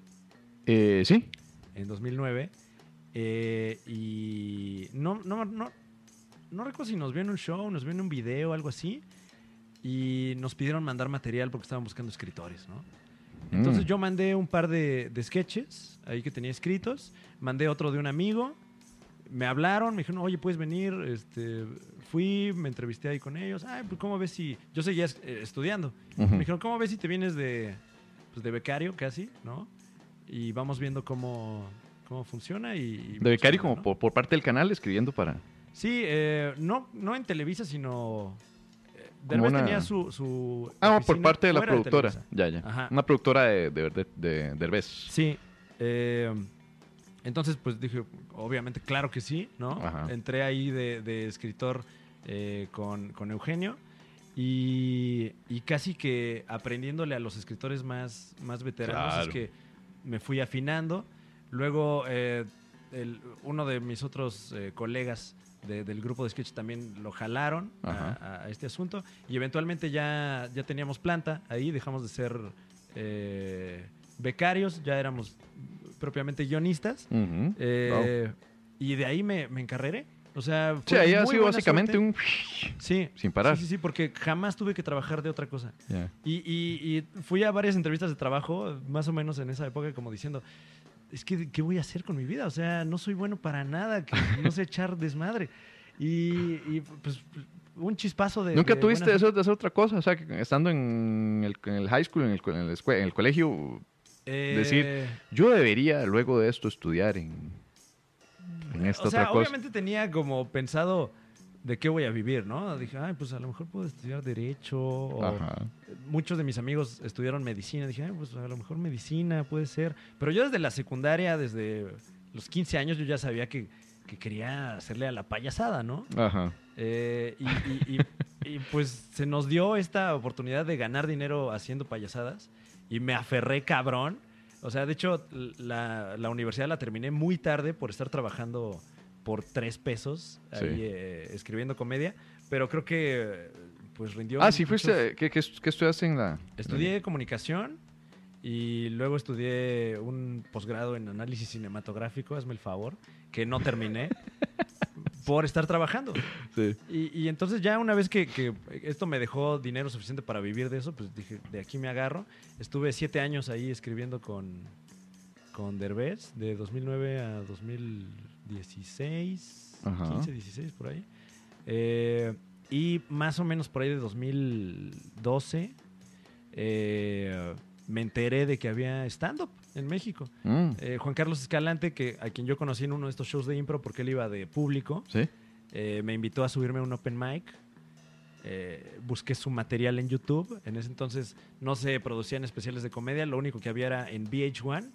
Eh, sí, en 2009. eh, y no, no, no, no recuerdo si nos vio en un show, nos vio en un video algo así. Y nos pidieron mandar material porque estaban buscando escritores, ¿no? Entonces Mm. yo mandé un par de, de sketches ahí que tenía escritos. Mandé otro de un amigo. Me hablaron, me dijeron, oye, puedes venir. Este, fui, me entrevisté ahí con ellos. Ay, pues, ¿cómo ves si...? Yo seguía eh, estudiando. Me dijeron, ¿cómo ves si te vienes de, pues, de becario casi, no? Y vamos viendo cómo, cómo funciona y... y De becario como ¿no? por, por parte del canal escribiendo para... Sí, eh, no, no en Televisa, sino... eh, Como Derbez una- tenía su, su Ah, por parte de la productora. Ya, ya. Ajá. Una productora de, de, de, de Derbez. Sí. eh, entonces, pues dije, obviamente, claro que sí, ¿no? Ajá. Entré ahí de, de escritor eh, con, con Eugenio. Y, y casi que aprendiéndole a los escritores más, más veteranos Claro. es que me fui afinando. Luego, eh, el- uno de mis otros eh, colegas de- del grupo de sketch también lo jalaron a, a este asunto. Y eventualmente ya, ya teníamos planta ahí, dejamos de ser eh, becarios, ya éramos propiamente guionistas. Eh, y de ahí me, me encarreré O sea, Sí, fue ahí ha sido básicamente suerte. un... Sí. sin parar. Sí, sí, sí, porque jamás tuve que trabajar de otra cosa. Ya. Y, y- y fui a varias entrevistas de trabajo, más o menos en esa época, como diciendo, es que, ¿qué voy a hacer con mi vida? O sea, no soy bueno para nada, que <laughs> no sé echar desmadre. Y, y, pues un chispazo de... ¿Nunca de tuviste eso de hacer otra cosa? O sea, que estando en el, en el high school, en el, en el escue- en el colegio, Eh, decir, yo debería luego de esto estudiar en, en esta o sea, otra cosa. obviamente tenía como pensado de qué voy a vivir, ¿no? Dije, ay, pues a lo mejor puedo estudiar Derecho. O Ajá. muchos de mis amigos estudiaron medicina. Dije, ay, pues a lo mejor medicina puede ser. Pero yo desde la secundaria, desde los 15 años, yo ya sabía que, que quería hacerle a la payasada, ¿no? Ajá. Eh, y, y- y- y, pues se nos dio esta oportunidad de ganar dinero haciendo payasadas y me aferré cabrón. O sea, de hecho, la, la universidad la terminé muy tarde por estar trabajando por tres pesos ahí, Sí. eh, escribiendo comedia, pero creo que pues rindió. Ah, sí, muchos- fuiste. ¿Qué, qué, qué estudiaste en la.? Estudié comunicación y luego estudié un posgrado en análisis cinematográfico, hazme el favor, que no terminé <laughs> por estar trabajando. <laughs> Sí. Y, y entonces ya una vez que, que esto me dejó dinero suficiente para vivir de eso, pues dije, de aquí me agarro. Estuve siete años ahí escribiendo con, con Derbez, de 2009 a 2016, Ajá. 15, 16, por ahí. Eh, y más o menos por ahí de 2012 eh, me enteré de que había stand-up en México. Mm, Eh, Juan Carlos Escalante, que, a quien yo conocí en uno de estos shows de impro porque él iba de público, sí. eh, me invitó a subirme a un open mic. Eh, busqué su material en YouTube. En ese entonces no se producían especiales de comedia. Lo único que había era en VH1.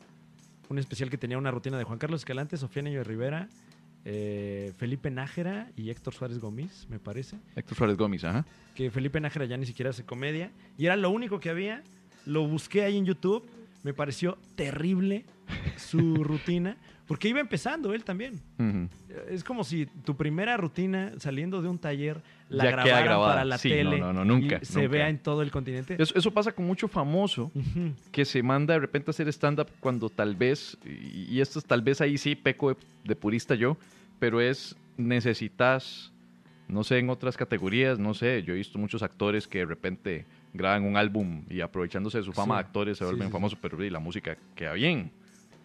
Un especial que tenía una rutina de Juan Carlos Escalante, Sofía Niño de Rivera, eh, Felipe Nájera y Héctor Suárez Gómez, me parece. Héctor Suárez Gómez, ajá. Que Felipe Nájera ya ni siquiera hace comedia. Y era lo único que había. Lo busqué ahí en YouTube. Me pareció terrible su <laughs> rutina. Porque iba empezando él también. Es como si tu primera rutina saliendo de un taller la grabaran para la Sí, tele no, no, no, nunca, y se nunca. vea en todo el continente. Eso, eso pasa con mucho famoso que se manda de repente a hacer stand-up cuando tal vez, y, y esto es tal vez ahí sí peco de, de purista yo, pero es necesitas, no sé, en otras categorías, no sé, yo he visto muchos actores que de repente graban un álbum y aprovechándose de su fama Sí. de actores se vuelven sí, sí. famosos, pero y la música queda bien.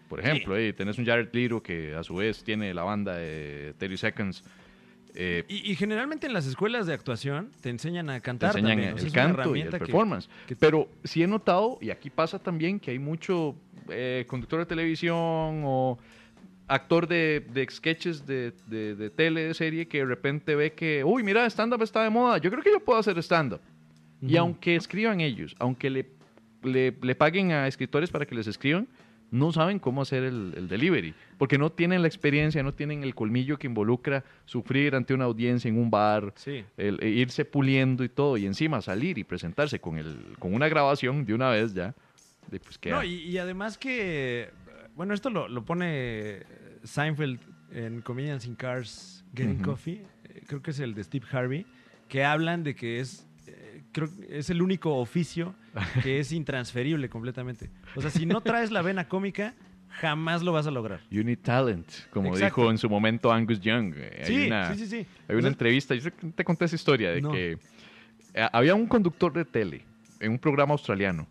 Por ejemplo, eh, tenés un Jared Leto que a su vez tiene la banda de 30 Seconds. eh, Y, y generalmente en las escuelas de actuación te enseñan a te cantar. enseñan también. O sea, el una canto y el herramienta que- performance. que- Pero sí he notado, y aquí pasa también, que hay mucho eh, conductor de televisión o actor de, de sketches de, de, de tele, de serie, que de repente ve que, uy, mira, stand-up está de moda, yo creo que yo puedo hacer stand-up. Y Ujú. aunque escriban ellos, aunque le, le, le paguen a escritores para que les escriban, no saben cómo hacer el, el delivery, porque no tienen la experiencia, no tienen el colmillo que involucra sufrir ante una audiencia en un bar, Sí. el, e irse puliendo y todo, y encima salir y presentarse con, el, con una grabación de una vez ya, de, pues. No, y, y además que, bueno, esto lo, lo pone Seinfeld en Comedians in Cars Getting Ujú. Coffee, eh, creo que es el de Steve Harvey, que hablan de que es, eh, creo que es el único oficio que es intransferible completamente. O sea, si no traes la vena cómica, jamás lo vas a lograr. You need talent, como Exacto. dijo en su momento Angus Young. Eh, Sí, hay una, sí, sí, sí. Hay O una sea, entrevista, yo te conté esa historia, de No. que eh, había un conductor de tele en un programa australiano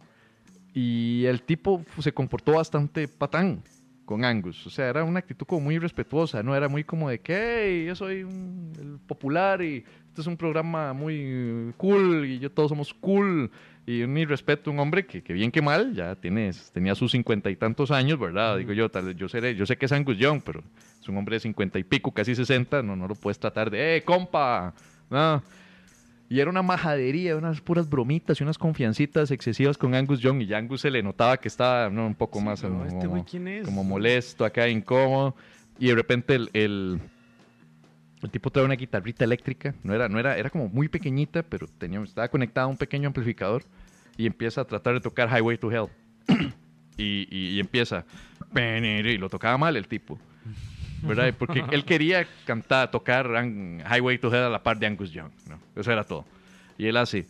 y el tipo se comportó bastante patán con Angus. O sea, era una actitud como muy respetuosa, ¿no? Era muy como de que, hey, yo soy un- el popular y este es un programa muy cool y yo todos somos cool. Y mi respeto a un hombre que, que bien que mal, ya tiene, tenía sus cincuenta y tantos años, ¿verdad? Digo yo, tal vez yo seré, yo sé que es Angus Young, pero es un hombre de cincuenta y pico, casi sesenta, no, no lo puedes tratar de, ¡eh, compa! No. Y era una majadería, unas puras bromitas y unas confiancitas excesivas con Angus Young. Y ya Angus se le notaba que estaba ¿no? un poco Sí, más como, ¿este es? como molesto, acá incómodo. Y de repente el, el, el tipo trae una guitarrita eléctrica. No era, no era, era como muy pequeñita, pero tenía, estaba conectada a un pequeño amplificador. Y empieza a tratar de tocar Highway to Hell. <clears throat> y, y- y empieza. Y lo tocaba mal el tipo. ¿Verdad? Porque él quería cantar, tocar Highway to Hell a la par de Angus Young, ¿no? Eso era todo. Y él hace,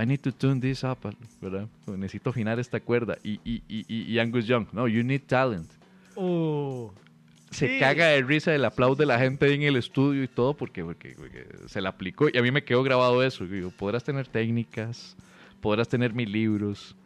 I need to tune this up, ¿verdad? Necesito afinar esta cuerda. Y, y, y, y- Angus Young, no, you need talent. Oh, se Sí. caga de risa del aplauso de la gente en el estudio y todo porque, porque, porque se la aplicó. Y a mí me quedó grabado eso. Digo, podrás tener técnicas, podrás tener mil libros,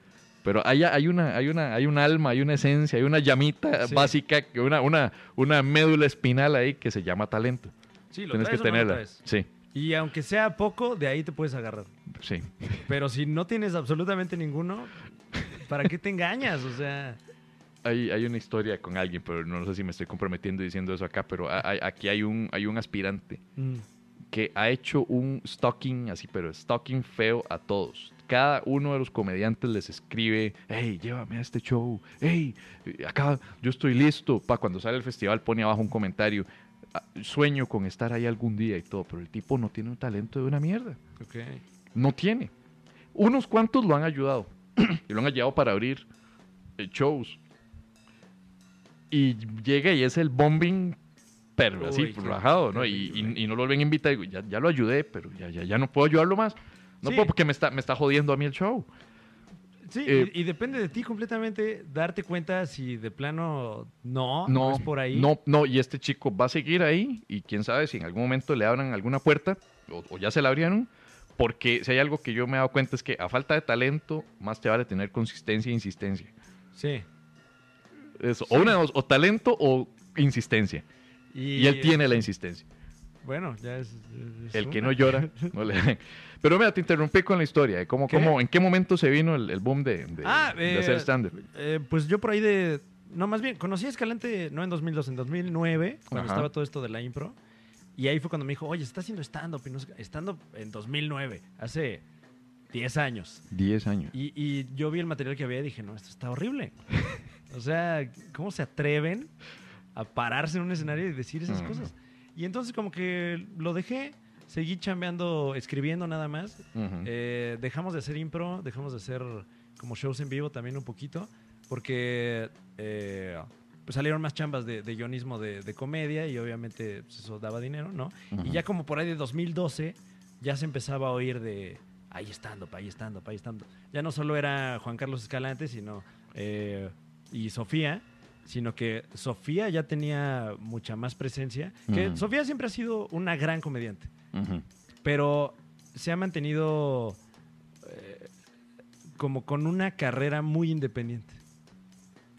pero hay, hay, una, hay, una, hay un alma, hay una esencia, hay una llamita Sí. básica, una, una, una médula espinal ahí que se llama talento. Sí, lo Tienes que o no lo tenerla. Sí, Y aunque sea poco, de ahí te puedes agarrar. sí. Pero si no tienes absolutamente ninguno, ¿para qué te engañas? O sea, Hay, hay una historia con alguien, pero no sé si me estoy comprometiendo diciendo eso acá, pero a- a- aquí hay un, hay un aspirante mm, que ha hecho un stalking así, pero stalking feo a todos. Cada uno de los comediantes les escribe, hey, llévame a este show, hey, acá yo estoy listo. Pa, cuando sale el festival pone abajo un comentario, "Ah, sueño con estar ahí algún día y todo, pero el tipo no tiene un talento de una mierda. ok. No tiene. Unos cuantos lo han ayudado <clears throat> y lo han ayudado para abrir eh, shows. Y llega y es el bombing, pero así, Uy, rajado, ¿no? Y, y- y no lo invitar. Digo, ya, ya lo ayudé, pero ya, ya, ya no puedo ayudarlo más. No Sí. puedo porque me está, me está jodiendo a mí el show. Sí, Eh, y, y depende de ti completamente darte cuenta si de plano no, no, No, es por ahí. no, no, y este chico va a seguir ahí y quién sabe si en algún momento le abran alguna puerta o, o ya se la abrieron, porque si hay algo que yo me he dado cuenta es que a falta de talento, más te vale tener consistencia e insistencia. Sí. Eso, o una o talento o insistencia. Y, él tiene la insistencia. Bueno, ya es. es El que una. no llora, no le... Pero mira, te interrumpí con la historia de cómo, cómo, en qué momento se vino el, el boom de, de- Ah, de eh, hacer stand-up. eh, pues yo por ahí de. No, más bien, conocí a Escalante no en 2002, en 2009, cuando Ajá. estaba todo esto de la impro. Y ahí fue cuando me dijo, oye, está haciendo stand-up. no sé qué". Stand-up en 2009, hace 10 años. 10 años. Y, y yo vi el material que había y dije, no, esto está horrible. o sea, ¿cómo se atreven a pararse en un escenario y decir esas cosas? Y entonces como que lo dejé, seguí chambeando, escribiendo nada más. Eh, dejamos de hacer impro, dejamos de hacer como shows en vivo también un poquito, porque eh, pues salieron más chambas de, de guionismo de, de comedia y obviamente pues, eso daba dinero, ¿no? Y ya como por ahí de 2012 ya se empezaba a oír de ahí estando, ahí estando, ahí estando. Ya no solo era Juan Carlos Escalante, sino eh, y Sofía, sino que Sofía ya tenía mucha más presencia. Que. Sofía siempre ha sido una gran comediante pero se ha mantenido eh, como con una carrera muy independiente.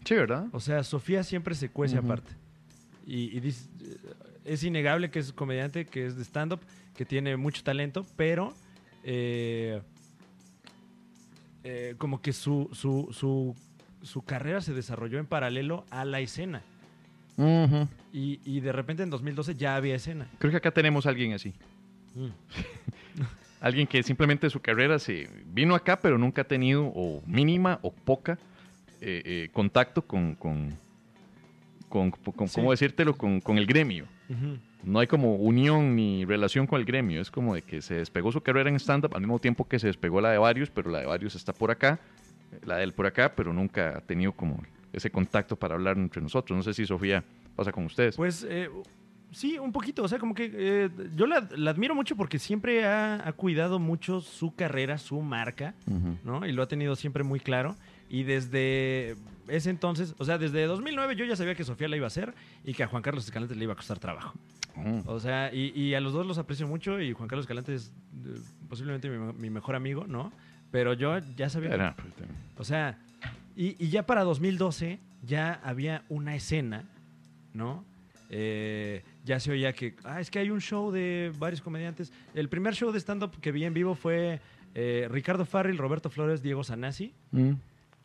Sí, ¿verdad? O sea, Sofía siempre se cuece aparte. Y, y dice- es innegable que es comediante, que es de stand-up, que tiene mucho talento, pero eh, eh, como que su, su, su, su carrera se desarrolló en paralelo a la escena. Y, y de repente en 2012 ya había escena. Creo que acá tenemos a alguien así. <laughs> Alguien que simplemente su carrera se vino acá, pero nunca ha tenido o mínima o poca eh, eh, contacto con, con, con, con- Sí. ¿cómo decírtelo? Con, con el gremio. No hay como unión ni relación con el gremio. Es como de que se despegó su carrera en stand-up al mismo tiempo que se despegó la de varios, pero la de varios está por acá, la de él por acá, pero nunca ha tenido como ese contacto para hablar entre nosotros. No sé si Sofía pasa con ustedes. Pues eh, sí, un poquito. O sea, como que eh, yo la, la admiro mucho porque siempre ha, ha cuidado mucho su carrera, su marca. ¿no? Y lo ha tenido siempre muy claro. Y desde ese entonces, o sea, desde 2009 yo ya sabía que Sofía la iba a hacer y que a Juan Carlos Escalante le iba a costar trabajo. Mm. O sea, y, y a los dos los aprecio mucho y Juan Carlos Escalante es eh, posiblemente mi, mi mejor amigo, ¿no? Pero yo ya sabía... que- Era, pues, o sea, y, y ya para 2012 ya había una escena, ¿no? Eh, ya se oía que, ah, es que hay un show de varios comediantes. El primer show de stand-up que vi en vivo fue eh, Ricardo Farril, Roberto Flores, Diego Sanasi, mm.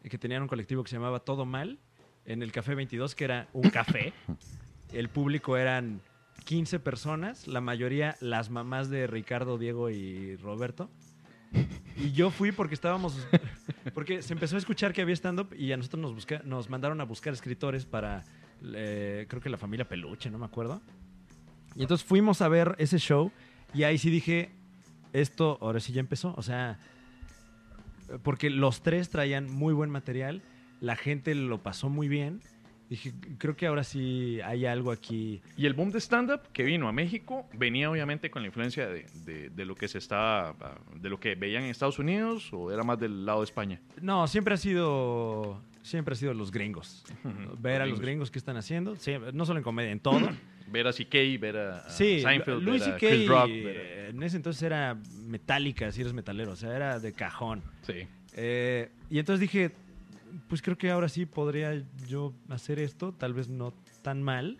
que tenían un colectivo que se llamaba Todo Mal, en el Café 22, que era un café. El público eran 15 personas, la mayoría las mamás de Ricardo, Diego y Roberto. Y yo fui porque estábamos. Porque se empezó a escuchar que había stand-up y a nosotros nos, busca- nos mandaron a buscar escritores para. eh, creo que la familia Peluche, no me acuerdo. Y entonces fuimos a ver ese show y ahí sí dije: Esto ahora sí ya empezó. O sea, porque los tres traían muy buen material, la gente lo pasó muy bien. Dije, creo que ahora sí hay algo aquí. Y el boom de stand-up que vino a México venía obviamente con la influencia de, de- de lo que se estaba, de lo que veían en Estados Unidos o era más del lado de España. No, siempre ha sido, siempre ha sido los gringos. Ver a los gringos qué están haciendo, siempre- no solo en comedia, en todo. <clears throat> Ver a CK, ver a, Sí, Seinfeld, Louis ver a. Chris Rock. ver eh, en ese entonces era metálica, si eres metalero, o sea, era de cajón. Sí. Eh, y entonces dije, pues creo que ahora sí podría yo hacer esto, tal vez no tan mal,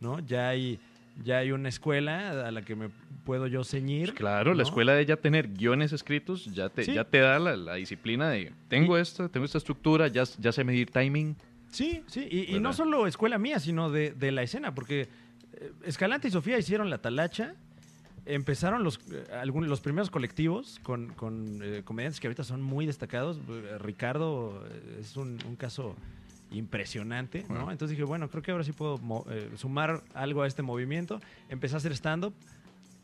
¿no? Ya hay, ya hay una escuela a la que me puedo yo ceñir. Pues Claro, la ¿no? escuela de ya tener guiones escritos ya te, Sí. ya te da la, la disciplina de tengo esto, tengo esta estructura, ya, ya sé medir timing. Sí, sí, y, y no solo escuela mía, sino de, de la escena, porque eh, Escalante y Sofía hicieron la talacha, empezaron los, eh, algún- los primeros colectivos con, con, eh, comediantes que ahorita son muy destacados. Eh, Ricardo es un, un caso impresionante. Entonces dije, bueno, creo que ahora sí puedo eh, sumar algo a este movimiento. Empecé a hacer stand-up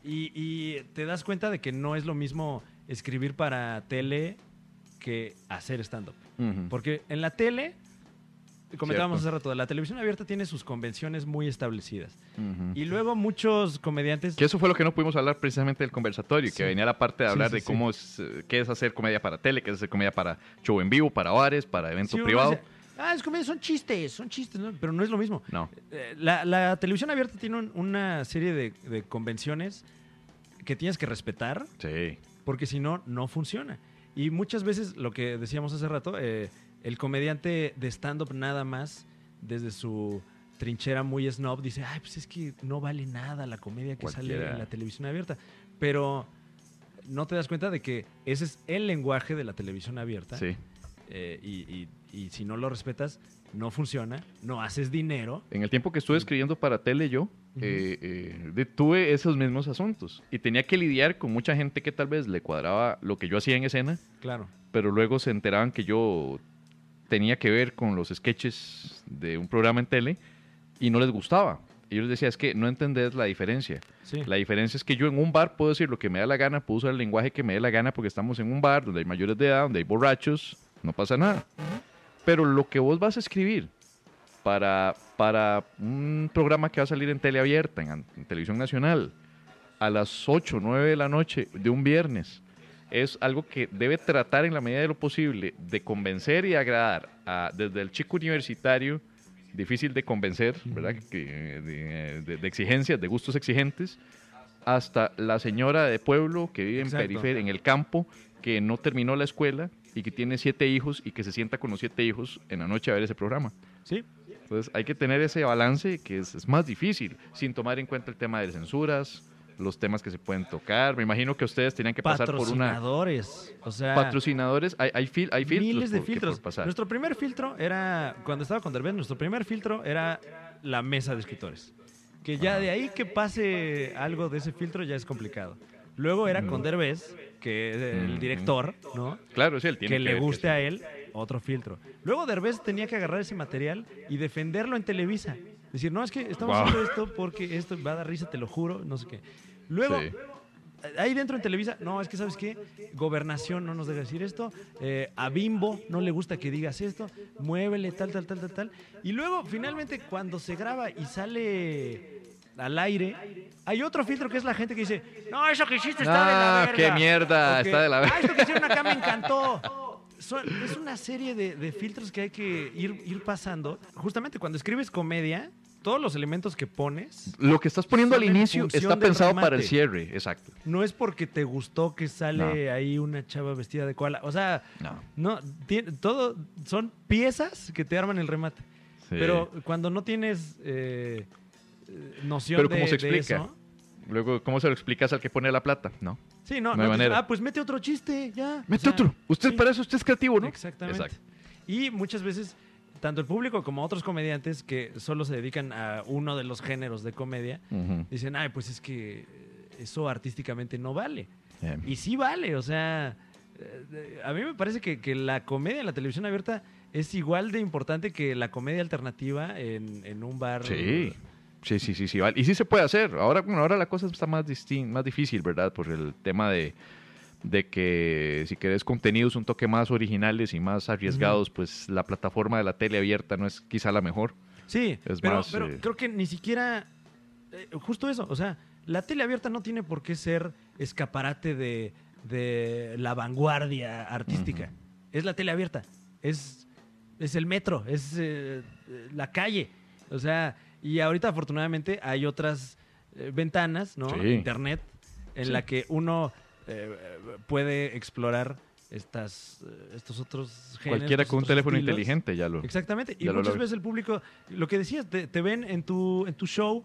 y, y te das cuenta de que no es lo mismo escribir para tele que hacer stand-up. Porque en la tele, comentábamos Cierto. hace rato, la televisión abierta tiene sus convenciones muy establecidas. Y luego muchos comediantes... Que eso fue lo que no pudimos hablar precisamente del conversatorio, Sí. que venía la parte de hablar sí, de cómo es, eh, qué es hacer comedia para tele, qué es hacer comedia para show en vivo, para bares, para evento privado. dice, ah, es comedia, son chistes, son chistes, ¿no? pero no es lo mismo. No. Eh, La, la televisión abierta tiene un- una serie de, de convenciones que tienes que respetar Sí. porque si no, no funciona. Y muchas veces, lo que decíamos hace rato, eh, el comediante de stand-up nada más, desde su trinchera muy snob, dice, ay, pues es que no vale nada la comedia que sale en la televisión abierta. Pero no te das cuenta de que ese es el lenguaje de la televisión abierta. Sí. Eh, y, y- y si no lo respetas, no funciona, no haces dinero. En el tiempo que estuve escribiendo para tele yo, eh, eh, tuve esos mismos asuntos y tenía que lidiar con mucha gente que tal vez le cuadraba lo que yo hacía en escena, Claro. pero luego se enteraban que yo tenía que ver con los sketches de un programa en tele y no les gustaba. Y yo les decía, es que no entendés la diferencia. Sí. La diferencia es que yo en un bar puedo decir lo que me da la gana, puedo usar el lenguaje que me dé la gana porque estamos en un bar donde hay mayores de edad, donde hay borrachos, no pasa nada. Pero lo que vos vas a escribir para, para un programa que va a salir en tele abierta, en, en televisión nacional, a las 8 o 9 de la noche de un viernes, es algo que debe tratar en la medida de lo posible de convencer y agradar a, desde el chico universitario, difícil de convencer, ¿verdad? Que, de, de- de exigencias, de gustos exigentes, hasta la señora de pueblo que vive en periferia, en el campo, que no terminó la escuela y que tiene siete hijos y que se sienta con los siete hijos en la noche a ver ese programa. Sí. Entonces hay que tener ese balance que es, es más difícil, sin tomar en cuenta el tema de censuras, los temas que se pueden tocar. Me imagino que ustedes tenían que pasar por una... Patrocinadores. O sea, Patrocinadores, hay, hay, fil- hay filtros miles de por- filtros. por pasar. Nuestro primer filtro era, cuando estaba con Derbez, nuestro primer filtro era la mesa de escritores. Que ya de ahí que pase algo de ese filtro ya es complicado. Luego era con Derbez, que es el Mm. director, ¿no? Claro, sí, él tiene que que le guste a él, otro filtro. Luego Derbez tenía que agarrar ese material y defenderlo en Televisa. Decir, no, es que estamos Wow. haciendo esto porque esto va a dar risa, te lo juro, no sé qué. Luego, Sí. ahí dentro en Televisa, no, es que ¿sabes qué? Gobernación no nos deja decir esto. eh, a Bimbo no le gusta que digas esto. Muévele, tal, tal, tal, tal, tal. Y luego, finalmente, cuando se graba y sale al aire, hay otro filtro que es la gente que dice, no, eso que hiciste está de la Ah, verga. qué mierda, está de la verga. "Ah, esto que hicieron acá me <laughs> encantó. Son- es una serie de, de filtros que hay que ir, ir pasando. Justamente cuando escribes comedia, todos los elementos que pones Lo que estás poniendo al inicio está pensado para el cierre, exacto. no es porque te gustó que sale ahí una chava vestida de koala. O sea, No. no, tiene- todo son piezas que te arman el remate. Sí. Pero cuando no tienes eh, noción Pero de, ¿cómo se explica? eso, Luego, ¿cómo se lo explicas al que pone la plata? No. sí, no, No no manera. ah, pues mete otro chiste, ya. Mete O sea, otro. Usted sí. para eso usted es creativo, ¿no? Exactamente. Exacto. Y muchas veces, tanto el público como otros comediantes que solo se dedican a uno de los géneros de comedia, dicen, ay, pues es que eso artísticamente no vale. Eh, Y sí vale, o sea, eh, a mí me parece que, que la comedia en la televisión abierta es igual de importante que la comedia alternativa en, en un bar. Sí. Sí, sí, sí, sí. Y sí se puede hacer. Ahora, bueno, ahora la cosa está más, distin- más difícil, ¿verdad? Por el tema de, de que si querés contenidos un toque más originales y más arriesgados, pues la plataforma de la tele abierta no es quizá la mejor. Sí, Es pero, más, pero eh, creo que ni siquiera. eh, justo eso, o sea, la tele abierta no tiene por qué ser escaparate de, de la vanguardia artística. Es la tele abierta. Es. es el metro, es eh, la calle. O sea, y ahorita afortunadamente hay otras ventanas, ¿no? Sí. Internet, en Sí. la que uno eh, puede explorar estas, eh, estos otros géneros. Cualquiera con un teléfono estilos. inteligente ya lo. Exactamente. Y lo muchas veces el público, lo que decías, te, te ven en tu, en tu show,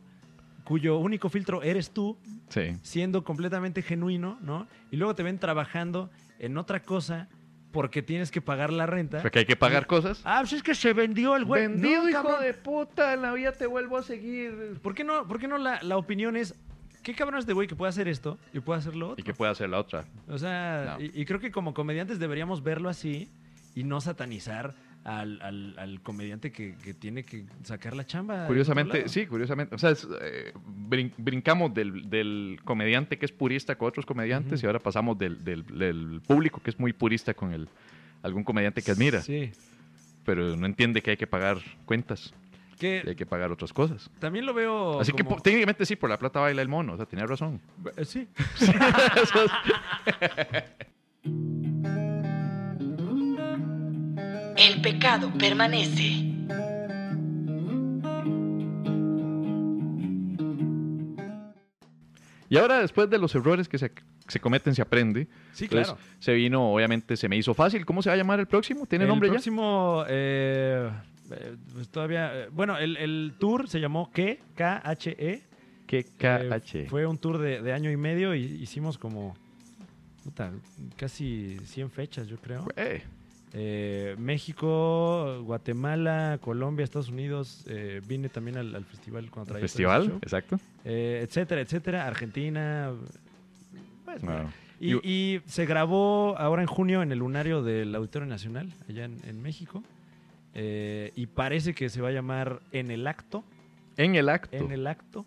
cuyo único filtro eres tú, Sí. siendo completamente genuino, ¿no? Y luego te ven trabajando en otra cosa porque tienes que pagar la renta. Porque hay que pagar cosas. Ah, pues es que se vendió el güey. No, cabrón. puta, en la vida te vuelvo a seguir. ¿Por qué no, por qué no la, la opinión es, qué cabrón es de güey que puede hacer esto y puede hacer lo otro? Y que puede hacer la otra. O sea, No. y, y creo que como comediantes deberíamos verlo así y no satanizar al, al- al comediante que, que tiene que sacar la chamba. Curiosamente, sí, curiosamente. O sea, es, eh, brin- brincamos del, del comediante que es purista con otros comediantes y ahora pasamos del, del- del público que es muy purista con el, algún comediante que admira, Sí. pero no entiende que hay que pagar cuentas, que Que hay que pagar otras cosas. también lo veo. Así que como- técnicamente sí, por la plata baila el mono, o sea, tenía razón. Eh, Sí. <laughs> <laughs> El pecado permanece. Y ahora, después de los errores que se, se cometen, se aprende. Sí, Entonces, claro. se vino, obviamente, se me hizo fácil. ¿Cómo se va a llamar el próximo? ¿Tiene el nombre próximo, eh, eh, pues todavía. eh, bueno, el, el tour se llamó ¿Qué? K-H-E. ¿Qué Eh, KH? fue un tour de, de año y medio y hicimos como. puta, casi 100 fechas, yo creo. Eh, Eh, México, Guatemala, Colombia, Estados Unidos. eh, vine también al, al festival cuando traía todo ese festival, show. exacto. Eh, etcétera, etcétera. Argentina. pues, Wow. Y- y se grabó ahora en junio en el lunario del Auditorio Nacional, allá en, en México. Eh, y parece que se va a llamar En el Acto. En el acto. En el Acto.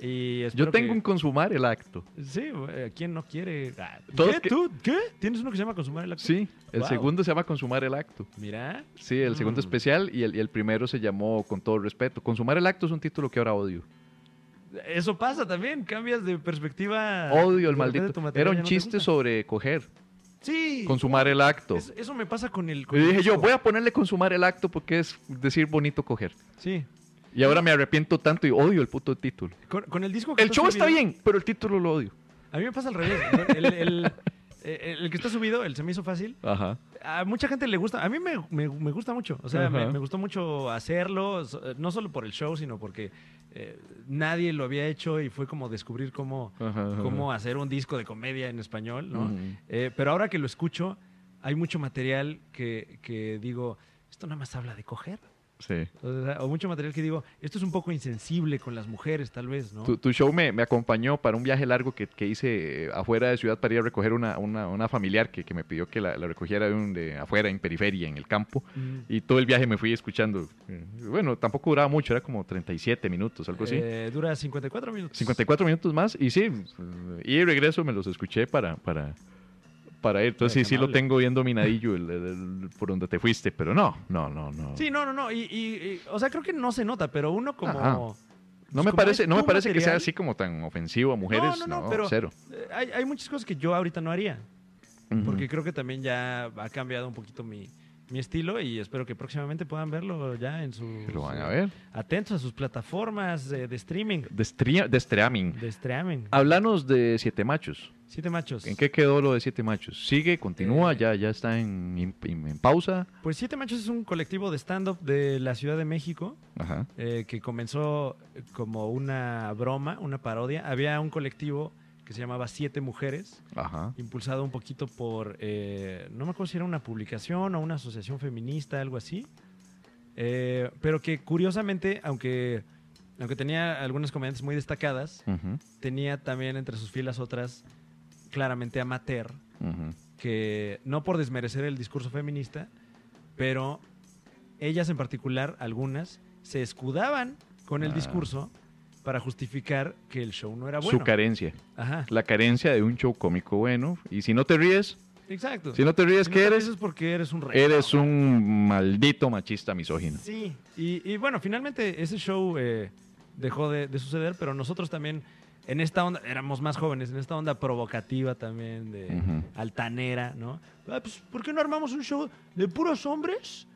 Y Yo tengo que- un consumar el acto. Sí, eh, ¿quién no quiere? Ah, ¿Qué? que- ¿Tú? ¿Qué? ¿Tienes uno que se llama Consumar el Acto? Sí, el Wow. segundo se llama consumar el acto. Mira. Sí, el segundo Mm. especial y el, y el primero se llamó con todo respeto. Consumar el acto es un título que ahora odio. Eso pasa también, cambias de perspectiva. Odio el maldito. Era un no chiste sobre coger. Sí. Consumar el acto. Es- eso me pasa con el. con Y el dije yo, voy a ponerle consumar el acto porque es decir bonito coger. Sí. Y ahora me arrepiento tanto y odio el puto título. Con, con el disco que El show está bien, pero el título lo odio. A mí me pasa al revés. El, el- <laughs> el- el que está subido, el se me hizo fácil. Ajá. A mucha gente le gusta. A mí me, me- me gusta mucho. O sea, me, gustó mucho hacerlo. eh, No solo por el show, sino porque eh, nadie lo había hecho y fue como descubrir cómo, Ajá, ajá. cómo hacer un disco de comedia en español, ¿no? Eh, pero ahora que lo escucho, hay mucho material que, que digo, esto nada más habla de coger. Sí. O, mucho material que digo, esto es un poco insensible con las mujeres, tal vez, ¿no? Tu, tu show me, me acompañó para un viaje largo que, que hice eh, afuera de ciudad para ir a recoger una, una, una familiar que, que me pidió que la, la recogiera de, un- de afuera, en periferia, en el campo. Mm. Y todo el viaje me fui escuchando. eh, Bueno, tampoco duraba mucho, era como 37 minutos, algo así. Eh, dura 54 minutos. 54 minutos más y sí, y regreso me los escuché para, para, para ir. Entonces sí, sí lo tengo bien dominadillo el- el- el- por donde te fuiste, pero no, no, no, no. Sí, no, no, no. Y, y- y, o sea, creo que no se nota, pero uno como... Ajá. No pues me como parece, no me parece que sea material, así como tan ofensivo a mujeres, no, no, no, pero- cero. eh, hay, hay muchas cosas que yo ahorita no haría. Ujú. Porque creo que también ya ha cambiado un poquito mi, mi estilo y espero que próximamente puedan verlo ya en su... Lo van a ver. Atentos a sus plataformas eh, de streaming. De, de streaming. De streaming. Hablanos de Siete Machos. Siete machos. ¿En qué quedó lo de Siete Machos? ¿Sigue? ¿Continúa? Eh, ¿Ya, ya está en, en- en pausa? Pues Siete Machos es un colectivo de stand-up de la Ciudad de México Ajá. eh, que comenzó como una broma, una parodia. Había un colectivo que se llamaba Siete Mujeres, Ajá. impulsado un poquito por, eh, no me acuerdo si era una publicación o una asociación feminista, algo así. Pero que curiosamente, aunque, aunque tenía algunas comediantes muy destacadas, tenía también entre sus filas otras claramente amateur, que no por desmerecer el discurso feminista, pero ellas en particular, algunas, se escudaban con el Ah. discurso para justificar que el show no era bueno. Su carencia. Ajá, La carencia de un show cómico bueno. Y si no te ríes, exacto. si no te ríes, Si ¿qué eres? es porque eres un rey. Eres un maldito machista misógino. Sí, y, y bueno, finalmente ese show eh, dejó de, de suceder, pero nosotros también en esta onda, éramos más jóvenes, en esta onda provocativa también, de altanera, ¿no? Ah, pues, ¿por qué no armamos un show de puros hombres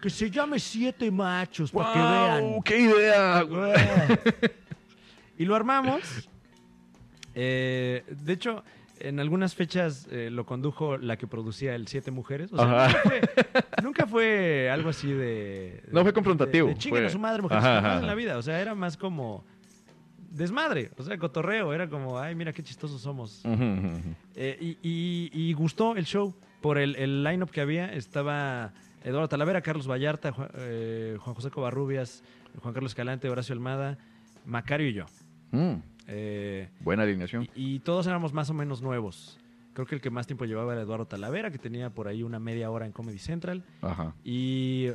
Que se llame Siete Machos, para que vean. ¡Qué idea! y lo armamos. Eh, de hecho, en algunas fechas eh, lo condujo la que producía el Siete Mujeres. O sea, nunca fue, nunca fue algo así de. No fue confrontativo, De, de fue- a su madre, mujeres, Ajá, ajá, en la vida. O sea, era más como desmadre. O sea, cotorreo. Era como, ay, mira qué chistosos somos. Eh, y, y- y gustó el show por el, el line-up que había. Estaba Eduardo Talavera, Carlos Vallarta, Juan, eh, Juan José Covarrubias, Juan Carlos Escalante, Horacio Almada, Macario y yo. Mm, Eh, buena alineación. y, y todos éramos más o menos nuevos. Creo que el que más tiempo llevaba era Eduardo Talavera, que tenía por ahí una media hora en Comedy Central. Ajá. Y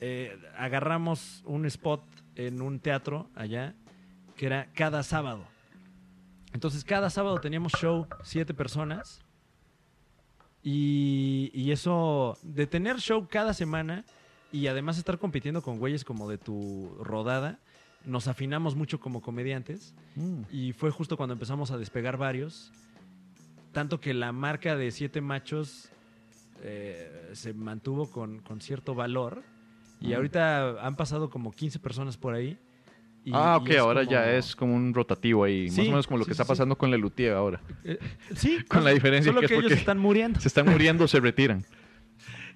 eh, agarramos un spot en un teatro allá, que era cada sábado. Entonces, cada sábado teníamos show, siete personas. Y, y eso, de tener show cada semana y además estar compitiendo con güeyes como de tu rodada, nos afinamos mucho como comediantes. Mm. Y fue justo cuando empezamos a despegar varios. Tanto que la marca de siete machos eh, se mantuvo con, con cierto valor. Y Mm. ahorita han pasado como 15 personas por ahí. Y- ah, ok, ahora como- ya es como un rotativo ahí. más o menos como lo que sí, está sí. pasando con la Lutier ahora. Eh, sí, <laughs> Con la diferencia Solo que que, es ellos porque- están muriendo. Se están muriendo, se retiran. <laughs>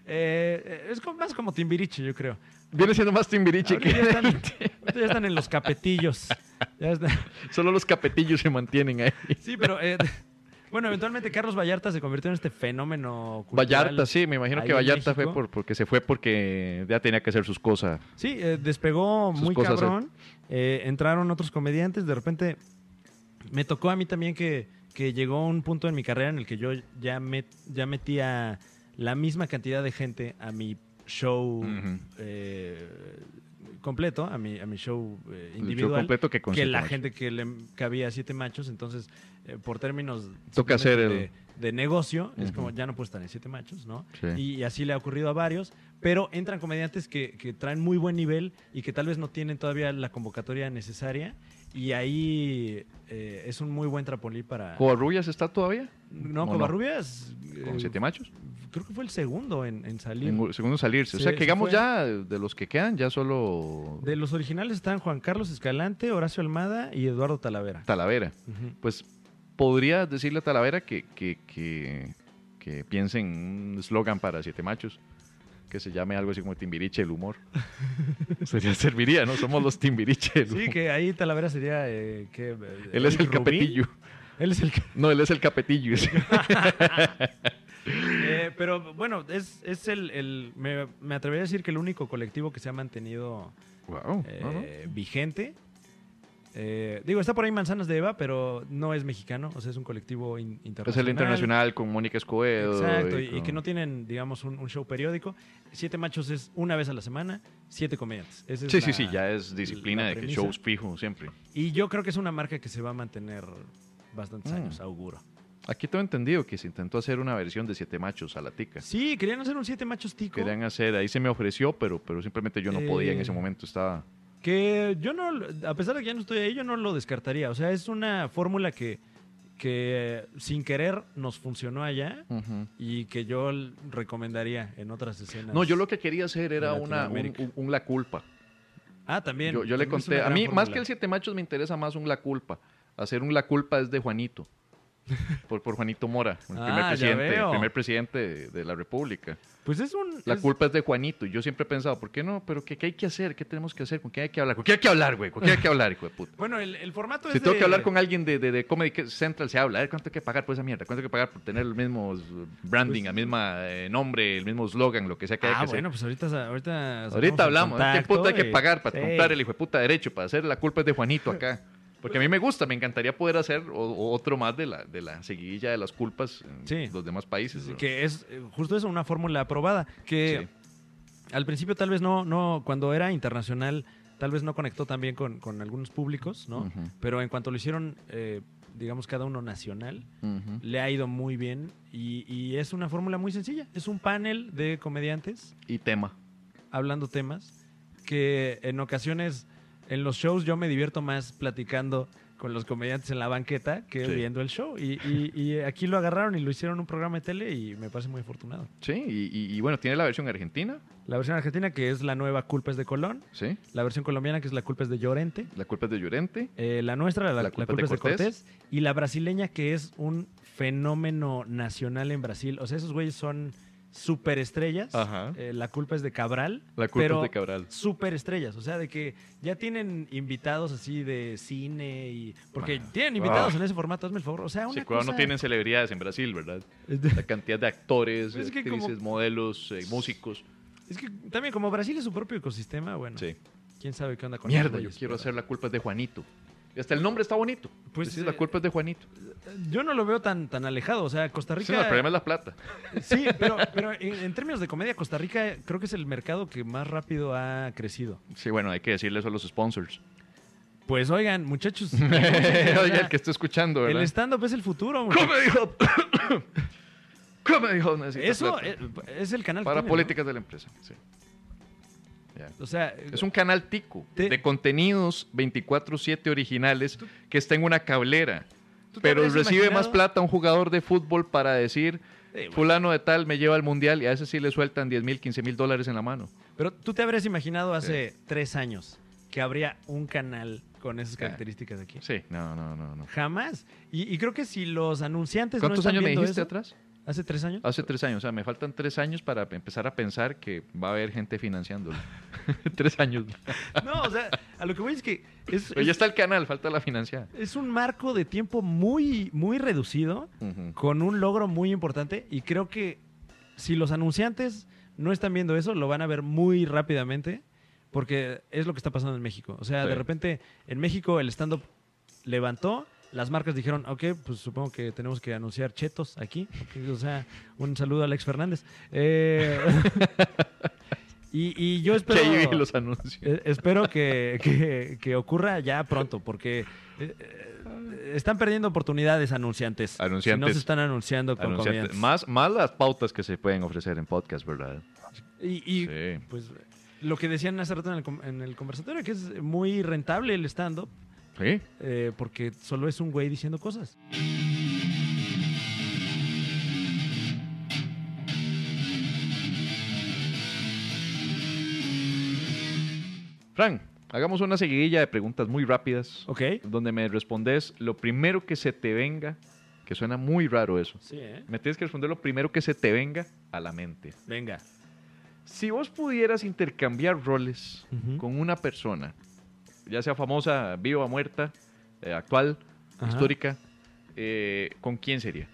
Eh, es como- más como Timbiriche, yo creo. Viene siendo más Timbiriche que ya, están, ahorita ya están en los capetillos. <laughs> Ya están- solo los capetillos se mantienen ahí. Sí, pero eh, bueno, eventualmente Carlos Vallarta se convirtió en este fenómeno cultural. Vallarta, sí, me imagino que Vallarta fue por, porque se fue porque ya tenía que hacer sus cosas. Sí, eh, despegó Sus muy cosas, cabrón. Eh, entraron otros comediantes. De repente me tocó a mí también que, que llegó un punto en mi carrera en el que yo ya, met- ya metía la misma cantidad de gente a mi show eh, completo, a mi, a mi show eh, El show individual. completo que que la gente que le cabía siete machos, entonces eh, por términos Toca hacer el- de, de negocio, es como ya no puedo estar en siete machos, ¿no? Sí. Y, así le ha ocurrido a varios, pero entran comediantes que, que traen muy buen nivel y que tal vez no tienen todavía la convocatoria necesaria y ahí eh, es un muy buen trampolín para... ¿Covarrubias está todavía? no, ¿o Covarrubias... ¿Con eh, siete machos? Creo que fue el segundo en, en salir. En- segundo salirse. o sea, que se digamos fue. ya de los que quedan, ya solo De los originales están Juan Carlos Escalante, Horacio Almada y Eduardo Talavera. Talavera. Pues podría decirle a Talavera que, que, que, que piense en un eslogan para Siete Machos que se llame algo así como Timbiriche el humor. <laughs> Sería, serviría, ¿no? Somos los Timbiriche el Sí, humor. que ahí Talavera sería... eh, que, eh, Él es el capetillo. Él es el... No, él es el capetillo. sí. <laughs> Eh, pero bueno, es, es el... el- me, me atrevería a decir que el único colectivo que se ha mantenido no, no. vigente. Eh, digo, está por ahí Manzanas de Eva, pero no es mexicano, o sea, es un colectivo in- Es internacional. el internacional con Mónica Escobedo. Exacto, y, y con- que no tienen, digamos, un, un show periódico. Siete machos es una vez a la semana, siete comediantes. Esa es Sí, sí, la- sí, ya es disciplina de que shows fijo siempre. Y yo creo que es una marca que se va a mantener bastantes Mm. años, auguro. Aquí tengo entendido que se intentó hacer una versión de Siete Machos a la tica. Sí, querían hacer un siete machos tico. Querían hacer, ahí se me ofreció, pero, pero simplemente yo no podía en Eh, ese momento, estaba... Que yo no, a pesar de que ya no estoy ahí, yo no lo descartaría. O sea, es una fórmula que, que sin querer nos funcionó allá y que yo recomendaría en otras escenas. No, yo lo que quería hacer era una, un, Latinoamérica. un- un La Culpa. Ah, también. Yo, yo le conté, a mí más que el Siete Machos me interesa más un La Culpa. Hacer un La Culpa es de Juanito. <laughs> Por, por Juanito Mora, el Ah, primer presidente, el primer presidente de, de la República. Pues es un. La es- culpa es de Juanito. Y yo siempre he pensado, ¿por qué no? ¿Pero qué, qué hay que hacer? ¿Qué tenemos que hacer? ¿Con quién hay que hablar? ¿Con quién hay que hablar, güey? ¿Con quién hay que hablar, hijo de puta? <laughs> Bueno, el, el formato Si es. tengo de- que hablar con alguien de, de, de Comedy Central, se habla. A ver, ¿cuánto hay que pagar por esa mierda? ¿Cuánto hay que pagar por tener el mismo branding, Pues- el mismo eh, nombre, el mismo slogan, lo que sea que haya Ah, que hacer? bueno, pues ahorita. Ahorita, Ahorita hablamos. ¿Qué puta hay que y- pagar para Sí. comprar el hijo de puta derecho? Para hacer la culpa es de Juanito acá. Porque a mí me gusta, me encantaría poder hacer otro más de la, de la seguidilla de las culpas en Sí. los demás países. ¿no? Que es eh, justo eso, una fórmula aprobada. Que al principio tal vez no, no, cuando era internacional, tal vez no conectó tan bien con, con algunos públicos, ¿no? Pero en cuanto lo hicieron, eh, digamos, cada uno nacional, le ha ido muy bien y, y es una fórmula muy sencilla. Es un panel de comediantes Y tema. hablando temas que en ocasiones en los shows yo me divierto más platicando con los comediantes en la banqueta que Sí. viendo el show. Y, y- y aquí lo agarraron y lo hicieron un programa de tele y me parece muy afortunado. Sí, y, y- bueno, tiene la versión argentina, La versión argentina, que es la nueva Culpa es de Colón. ¿sí? La versión colombiana, que es la Culpa es de Llorente. La culpa es de Llorente. Eh, la nuestra, la, La la Culpa es de de Cortés. Y la brasileña, que es un fenómeno nacional en Brasil. O sea, esos güeyes son superestrellas. Ajá. Eh, la culpa es de Cabral. La culpa pero es de Cabral. Superestrellas. O sea, de que ya tienen invitados así de cine y. Porque Ah. tienen invitados Ah. en ese formato, hazme el favor. O sea, una Sí, cosa... no tienen celebridades en Brasil, ¿verdad? La cantidad de actores, Es actrices, como- modelos, eh, músicos. Es que también, como Brasil es su propio ecosistema, bueno. Sí. Quién sabe qué onda con Mierda, yo quiero pero- hacer la culpa es de Juanito. Y hasta el nombre está bonito. Pues, Pues la eh, culpa es de Juanito. Yo no lo veo tan, tan alejado. O sea, Costa Sí, Rica. no, el problema es la plata. Sí, pero, pero en, en términos de comedia, Costa Rica creo que es el mercado que más rápido ha crecido. Sí, bueno, hay que decirle eso a los sponsors. Pues oigan, muchachos. o Oye, sea, el que está escuchando, el ¿verdad? stand-up es el futuro. muchachos. <coughs> ¿Cómo dijo? ¿Cómo dijo? Eso plata. es, el canal. Para políticas de la empresa. sí. Ya. O sea, Es un canal tico Te- de contenidos 24/7 originales que está en una cablera. ¿tú te Pero recibe más plata un jugador de fútbol para decir, Sí, bueno. fulano de tal me lleva al mundial y a ese sí le sueltan 10 mil, 15 mil dólares en la mano. Pero tú te habrías imaginado hace tres años que habría un canal con esas características aquí. Sí, no, no, no. no. Jamás. Y, y creo que si los anunciantes no ¿Cuántos están años me dijiste eso- atrás? ¿Hace tres años? Hace tres años, o sea, me faltan tres años para empezar a pensar que va a haber gente financiándolo. <laughs> tres años. No, o sea, a lo que voy es que es, Pero ya es, está el canal, falta la financiada. es un marco de tiempo muy, muy reducido con un logro muy importante y creo que si los anunciantes no están viendo eso, lo van a ver muy rápidamente porque es lo que está pasando en México. O sea, Sí. de repente en México el stand-up levantó, las marcas dijeron, ok, pues supongo que tenemos que anunciar chetos aquí. O sea, un saludo a Alex Fernández. Eh, <laughs> y, y yo espero... Que los anuncios. Eh, espero que, que- que ocurra ya pronto, porque eh, eh, están perdiendo oportunidades anunciantes. Anunciantes. Si no se están anunciando con. Más, más las pautas que se pueden ofrecer en podcast, ¿verdad? Y, y, Sí. pues lo que decían hace rato en el, en el conversatorio, que es muy rentable el stand-up, Sí. eh, porque solo es un güey diciendo cosas. Frank, hagamos una seguidilla de preguntas muy rápidas. ¿Ok? Donde me respondes lo primero que se te venga, que suena muy raro eso. Sí, ¿eh? Me tienes que responder lo primero que se te venga a la mente. Venga. Si vos pudieras intercambiar roles Ujú. con una persona, ya sea famosa, viva, muerta, eh, actual, Ajá. histórica, eh, ¿con quién sería?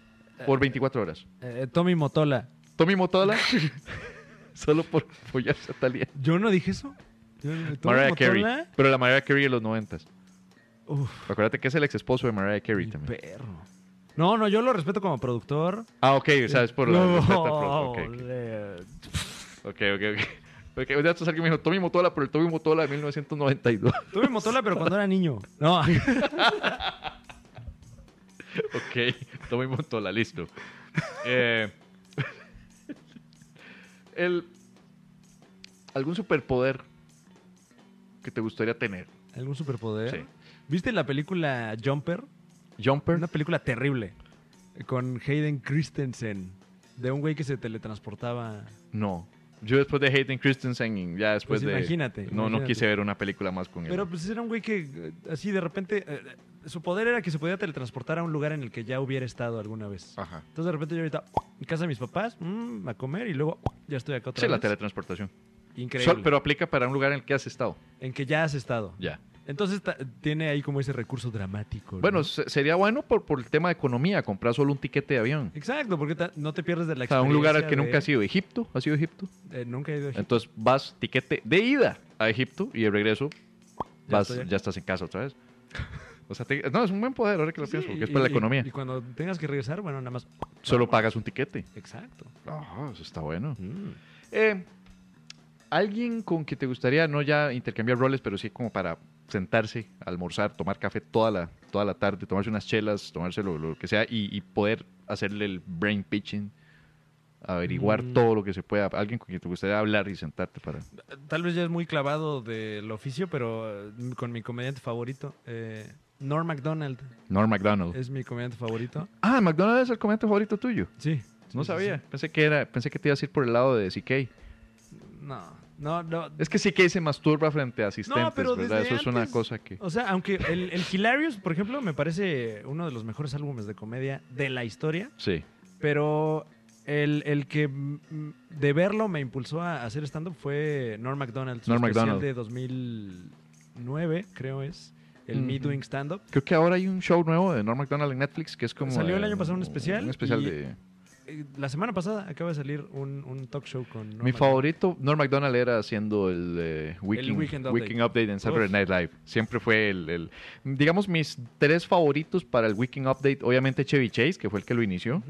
Por 24 horas. Eh, Tommy Motola. ¿Tommy Motola? <laughs> Solo por follarse a Talía. ¿Yo no dije eso? Yo- Mariah Carey. Pero la Mariah Carey de los 90. Uf, Acuérdate que es el ex esposo de Mariah Carey mi también. perro. No, no, yo lo respeto como productor. Ah, ok, sabes por la No, respeto al pro- ok, ok. le- Ok, ok, ok. Porque un día alguien me dijo Tommy Motola, pero el Tommy Motola de 1992. <laughs> Tuve Motola, pero cuando era niño. No. <laughs> ok, Tommy Motola, listo. Eh, <laughs> el, ¿Algún superpoder que te gustaría tener? ¿Algún superpoder? Sí. ¿Viste la película Jumper? ¿Jumper? Una película terrible. Con Hayden Christensen. De un güey que se teletransportaba. No. Yo después de Hayden Christensen, ya después Pues de... imagínate, No, no imagínate. quise ver una película más con él. Pero pues era un güey que eh, así de repente... eh, su poder era que se podía teletransportar a un lugar en el que ya hubiera estado alguna vez. Ajá. Entonces de repente yo ahorita en casa de mis papás, mm, a comer y luego ya estoy acá otra Sí, la vez. teletransportación. Increíble. Sol- pero aplica para un lugar en el que has estado. En que ya has estado. Ya. Entonces tiene ahí como ese recurso dramático. ¿no? Bueno, se- sería bueno por, por el tema de economía, comprar solo un tiquete de avión. Exacto, porque no te pierdes de la O sea, experiencia. un lugar al que de- nunca has ido. ¿Egipto? ¿Has ido a Egipto? eh, nunca he ido a Egipto. Entonces vas, tiquete de ida a Egipto y de regreso Ya vas, ya estás en casa otra vez. O sea, te- no, es un buen poder ahora que lo Sí, pienso, porque es para la economía. Y, cuando tengas que regresar, bueno, nada más. Solo pagas un tiquete. Exacto. Ah, eso está bueno. Mm. Eh, ¿Alguien con que te gustaría no ya intercambiar roles, pero sí como para sentarse, almorzar, tomar café toda la, toda la tarde, tomarse unas chelas, tomarse lo, lo que sea y, y poder hacerle el brain pitching averiguar Mm. todo lo que se pueda. Alguien con quien te gustaría hablar y sentarte para... Tal vez ya es muy clavado del oficio, pero eh, con mi comediante favorito. eh, Norm MacDonald Norm MacDonald. es mi comediante favorito. Ah, McDonald es el comediante favorito tuyo. Sí. No sí, sabía. sí. Pensé que era, pensé que te ibas a ir por el lado de CK. No, no, no. Es que CK se masturba frente a asistentes, pero ¿verdad? Eso es una cosa que. O sea, aunque el, el Hilarious, por ejemplo, me parece uno de los mejores álbumes de comedia de la historia, Sí. pero el, el que de verlo me impulsó a hacer stand-up fue Norm MacDonald, Norm Macdonald. de 2009, creo es, el Me. Doing Stand-up. Creo que ahora hay un show nuevo de Norm MacDonald en Netflix que es como. Salió el año pasado un especial Un especial de. La semana pasada acaba de salir un, un talk show con Norm Mi favorito, Norm MacDonald era haciendo el, eh, Weekend, Weekend Weekend Update. Update. en Saturday Uf. Night Live. Siempre fue el, el- Digamos, mis tres favoritos para el Weekend Update. Obviamente Chevy Chase, que fue el que lo inició.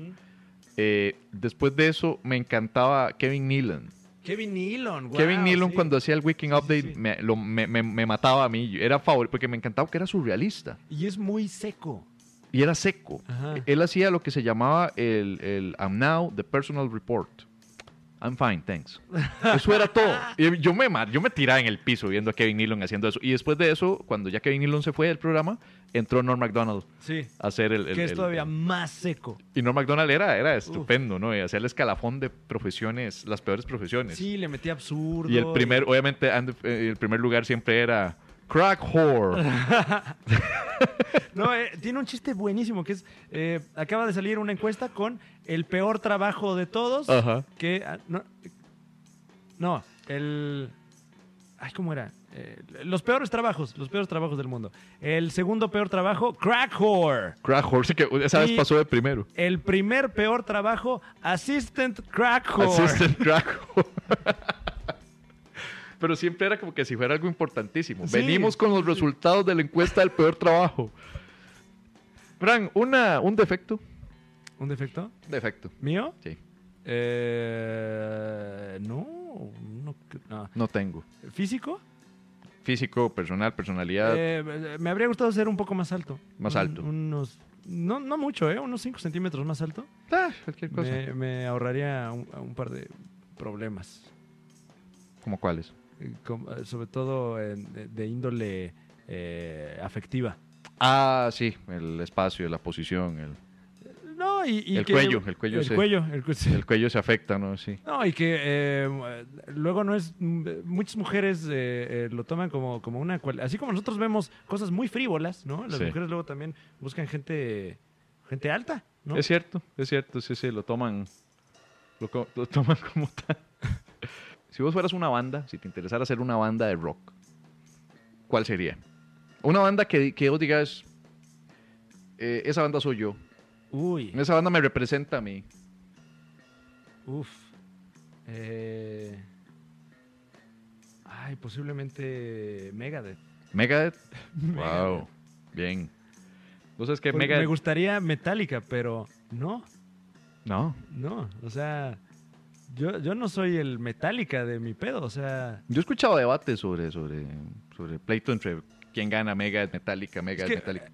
Eh, después de eso, me encantaba Kevin Nealon. Kevin Nealon, wow, Kevin Nealon, sí. cuando hacía el Weekend sí, Update, sí. Me, lo- me- me- me mataba a mí. Era favorito porque me encantaba que era surrealista. Y es muy seco. Y era seco. Ajá. Él hacía lo que se llamaba el, el I'm now the personal report. I'm fine, thanks. <laughs> Eso era todo. Y yo me, yo me tiraba en el piso viendo a Kevin Nealon haciendo eso. Y después de eso, cuando ya Kevin Nealon se fue del programa, entró Norm MacDonald Sí. a hacer el... el- que es el- todavía el- más seco. y Norm MacDonald era, era estupendo, ¿no? Y hacía el escalafón de profesiones, las peores profesiones. Sí, le metí absurdo. y el primer, obviamente, eh, el primer lugar siempre era crack whore. <laughs> No, eh, tiene un chiste buenísimo que es, eh, acaba de salir una encuesta con el peor trabajo de todos. Ajá. Que, ah, no, no, el... Ay, ¿cómo era? Eh, los peores trabajos, los peores trabajos del mundo. El segundo peor trabajo, crack whore. Crack whore, sí que esa vez Y- pasó de primero. El primer peor trabajo, assistant crack whore. Assistant crack whore. <laughs> Pero siempre era como que si fuera algo importantísimo. Sí. Venimos con los resultados de la encuesta del peor trabajo. Fran, una, un defecto. ¿Un defecto? Defecto, ¿Mío? sí. Eh, no, no, no. No tengo. ¿Físico? Físico, personal, personalidad. Eh, me habría gustado ser un poco más alto. Más Un- alto. Unos, no, no mucho, ¿eh? Unos 5 centímetros más alto. Ah, cualquier cosa. Me, me ahorraría un, un par de problemas. ¿Como cuáles? Eh, sobre todo en- de, índole eh, afectiva. Ah, sí, el espacio, la posición, el, No, y, y El que- cuello, el cuello El se- cuello, el sí. el cuello se afecta, ¿no? Sí. No, y que eh, luego no es. Muchas mujeres eh, eh, lo toman como, como una. cual- Así como nosotros vemos cosas muy frívolas, ¿no? Las Sí. mujeres luego también buscan gente gente alta, ¿no? Es cierto, es cierto, sí, sí, lo toman, lo toman como tal. <laughs> si vos fueras una banda, si te interesara hacer una banda de rock, ¿cuál sería? Una banda que, que vos digas, eh, esa banda soy yo, Uy, esa banda me representa a mí. uff. Eh, ay, posiblemente Megadeth. Megadeth, <laughs> wow, bien. ¿Vos sabes que Porque Megadeth? Me gustaría Metallica, pero no, No, no. O sea, yo, yo no soy el Metallica de mi pedo. O sea, yo he escuchado debates sobre, sobre, sobre pleito entre quién gana Megadeth, Metallica, Megadeth, Metallica. eh,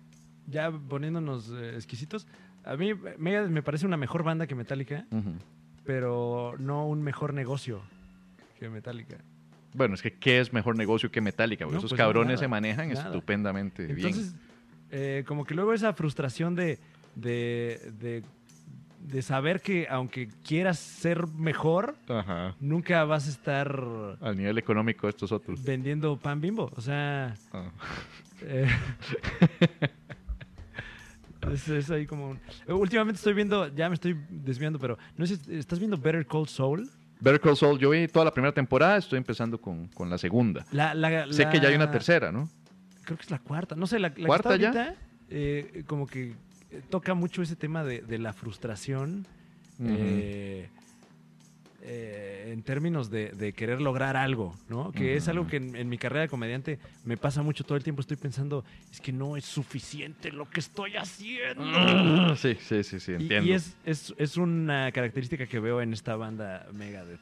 ya poniéndonos eh, exquisitos, a mí Megadeth me parece una mejor banda que Metallica, pero no un mejor negocio que Metallica. Bueno, es que ¿qué es mejor negocio que Metallica? Porque No, esos pues cabrones nada, se manejan nada. estupendamente bien. Entonces, eh, como que luego esa frustración de, de, de, de saber que aunque quieras ser mejor, Ajá. nunca vas a estar Al nivel económico de estos otros. vendiendo pan bimbo. O sea, Ah. eh, <laughs> es, es ahí como... un- Últimamente estoy viendo, ya me estoy desviando, pero no sé, ¿estás viendo Better Call Saul? Better Call Saul, yo vi toda la primera temporada, estoy empezando con, con la segunda. La, la- Sé que ya hay una tercera, ¿no? Creo que es la cuarta. No sé, la, ¿Cuarta que ya? está ahorita, eh, como que toca mucho ese tema de, de la frustración eh, eh, en términos de, de querer lograr algo, ¿no? Que es algo que en, en mi carrera de comediante me pasa mucho todo el tiempo. Estoy pensando, es que no es suficiente lo que estoy haciendo. Sí, sí, sí, sí, Y- entiendo. Y, es, es, es una característica que veo en esta banda Megadeth.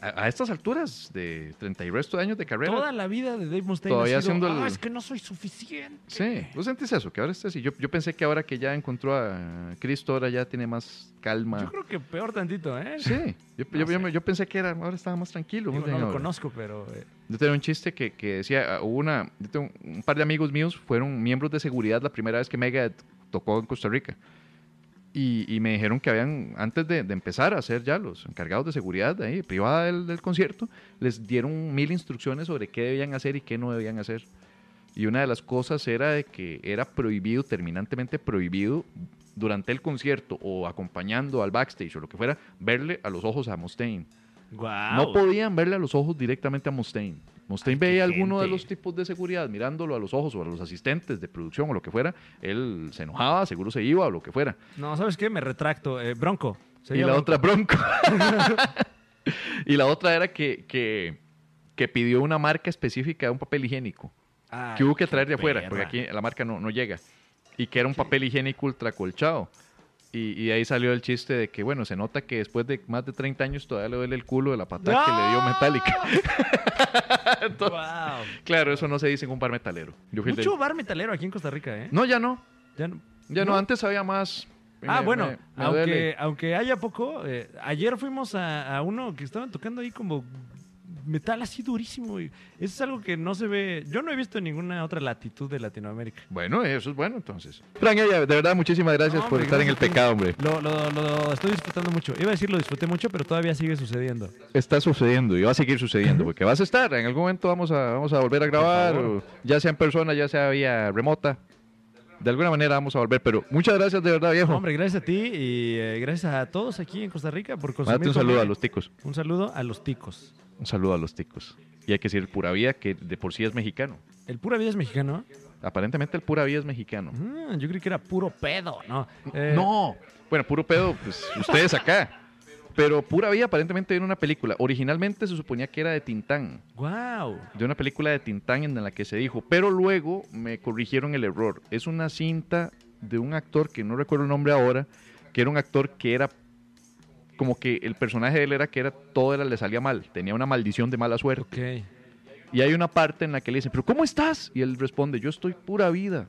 A, estas alturas de 30 y resto de años de carrera. Toda la vida de Dave Mustaine Todavía ha sido, haciendo el- "Ah, es que no soy suficiente. Sí, ¿vos sentís eso? Que ahora está así. Yo, yo pensé que ahora que ya encontró a Cristo, ahora ya tiene más calma. Yo creo que peor tantito, ¿eh? Sí, yo, No yo- yo pensé que era, ahora estaba más tranquilo. Digo, no lo ahora. conozco, pero... eh, Yo tenía un chiste que, que decía, ah, hubo una, yo tengo un par de amigos míos fueron miembros de seguridad la primera vez que Mega tocó en Costa Rica. Y, y me dijeron que habían, antes de, de empezar a ser ya los encargados de seguridad de ahí, privada del, del concierto, les dieron mil instrucciones sobre qué debían hacer y qué no debían hacer. Y una de las cosas era de que era prohibido, terminantemente prohibido, durante el concierto o acompañando al backstage o lo que fuera, verle a los ojos a Mustaine. Guau. No podían verle a los ojos directamente a Mustaine. Mustaine veía a alguno de los tipos de seguridad mirándolo a los ojos o a los asistentes de producción o lo que fuera. Él se enojaba, seguro se iba o lo que fuera. No, ¿sabes qué? Me retracto. Eh, Bronco. y la Bronco. otra, Bronco. <laughs> y la otra era que, que, que pidió una marca específica de un papel higiénico Ay, que hubo que traer de afuera, porque aquí la marca no, no llega. Y que era un papel higiénico ultra colchado. Y, y ahí salió el chiste de que, bueno, se nota que después de más de 30 años todavía le duele el culo de la patada que le dio Metallica. <laughs> Entonces, Guau. Claro, eso no se dice en un bar metalero. Yo Mucho bar metalero aquí en Costa Rica, ¿eh? No, ya no. Ya no. Ya no, antes había más. Ah, Me- bueno, me- me aunque, duele. aunque haya poco, eh, ayer fuimos a, a uno que estaban tocando ahí como metal así durísimo. Eso es algo que no se ve, yo no he visto en ninguna otra latitud de Latinoamérica. Bueno, eso es bueno entonces. Frank, de verdad, muchísimas gracias No, por estar en el pecado, hombre. Lo, lo- lo estoy disfrutando mucho. Iba a decir lo disfruté mucho, pero todavía sigue sucediendo. Está sucediendo y va a seguir sucediendo, porque vas a estar. En algún momento vamos a, vamos a volver a grabar, o ya sea en persona, ya sea vía remota. De alguna manera vamos a volver, pero muchas gracias de verdad, viejo. Hombre, gracias a ti y eh, gracias a todos aquí en Costa Rica por consumir. Mándate un saludo a los ticos. Un saludo a los ticos. Un saludo a los ticos. Y hay que decir pura vida, que de por sí es mexicano. ¿El pura vida es mexicano? Aparentemente el pura vida es mexicano. Ah, yo creí que era puro pedo, ¿no? Eh, No, bueno, puro pedo, pues ustedes acá. Pero pura vida aparentemente viene una película. Originalmente se suponía que era de Tintán. Wow. de una película de Tintán en la que se dijo, pero luego me corrigieron el error. Es una cinta de un actor que no recuerdo el nombre ahora, que era un actor que era como que el personaje de él era que era todo era, le salía mal, tenía una maldición de mala suerte. Ok. Y hay una parte en la que le dicen, pero ¿cómo estás? Y él responde, yo estoy pura vida.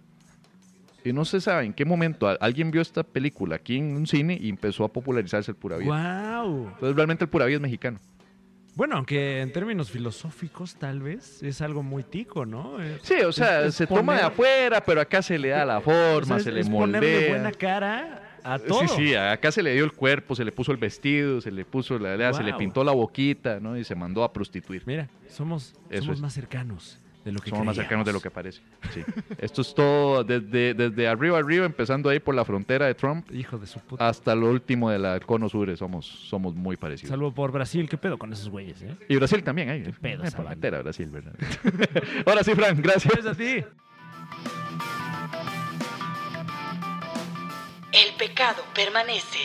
Y no se sabe en qué momento alguien vio esta película aquí en un cine y empezó a popularizarse el pura vida. Wow. Entonces realmente el pura vida es mexicano. Bueno, aunque en términos filosóficos tal vez es algo muy tico, ¿no? Eh, Sí, o sea, Es- es se toma de poner- afuera, pero acá se le da la o forma, sea, es- se le es ponerle moldea. buena cara a todo. Sí, sí, acá se le dio el cuerpo, se le puso el vestido, se le puso la se le pintó la boquita, ¿no? Y se mandó a prostituir. Mira, somos, Eso somos es. más cercanos de lo que Somos más cercanos de lo que parece. Sí. Esto es todo desde, desde arriba arriba, empezando ahí por la frontera de Trump Hijo de su puta. hasta lo último del cono sur. Somos, somos muy parecidos. Salvo por Brasil, ¿qué pedo con esos güeyes, eh? Y Brasil también, ahí. Qué pedo Eh, por banda. meter a Brasil, ¿verdad? <laughs> Ahora sí, Frank, gracias. Gracias a ti. El pecado permanece.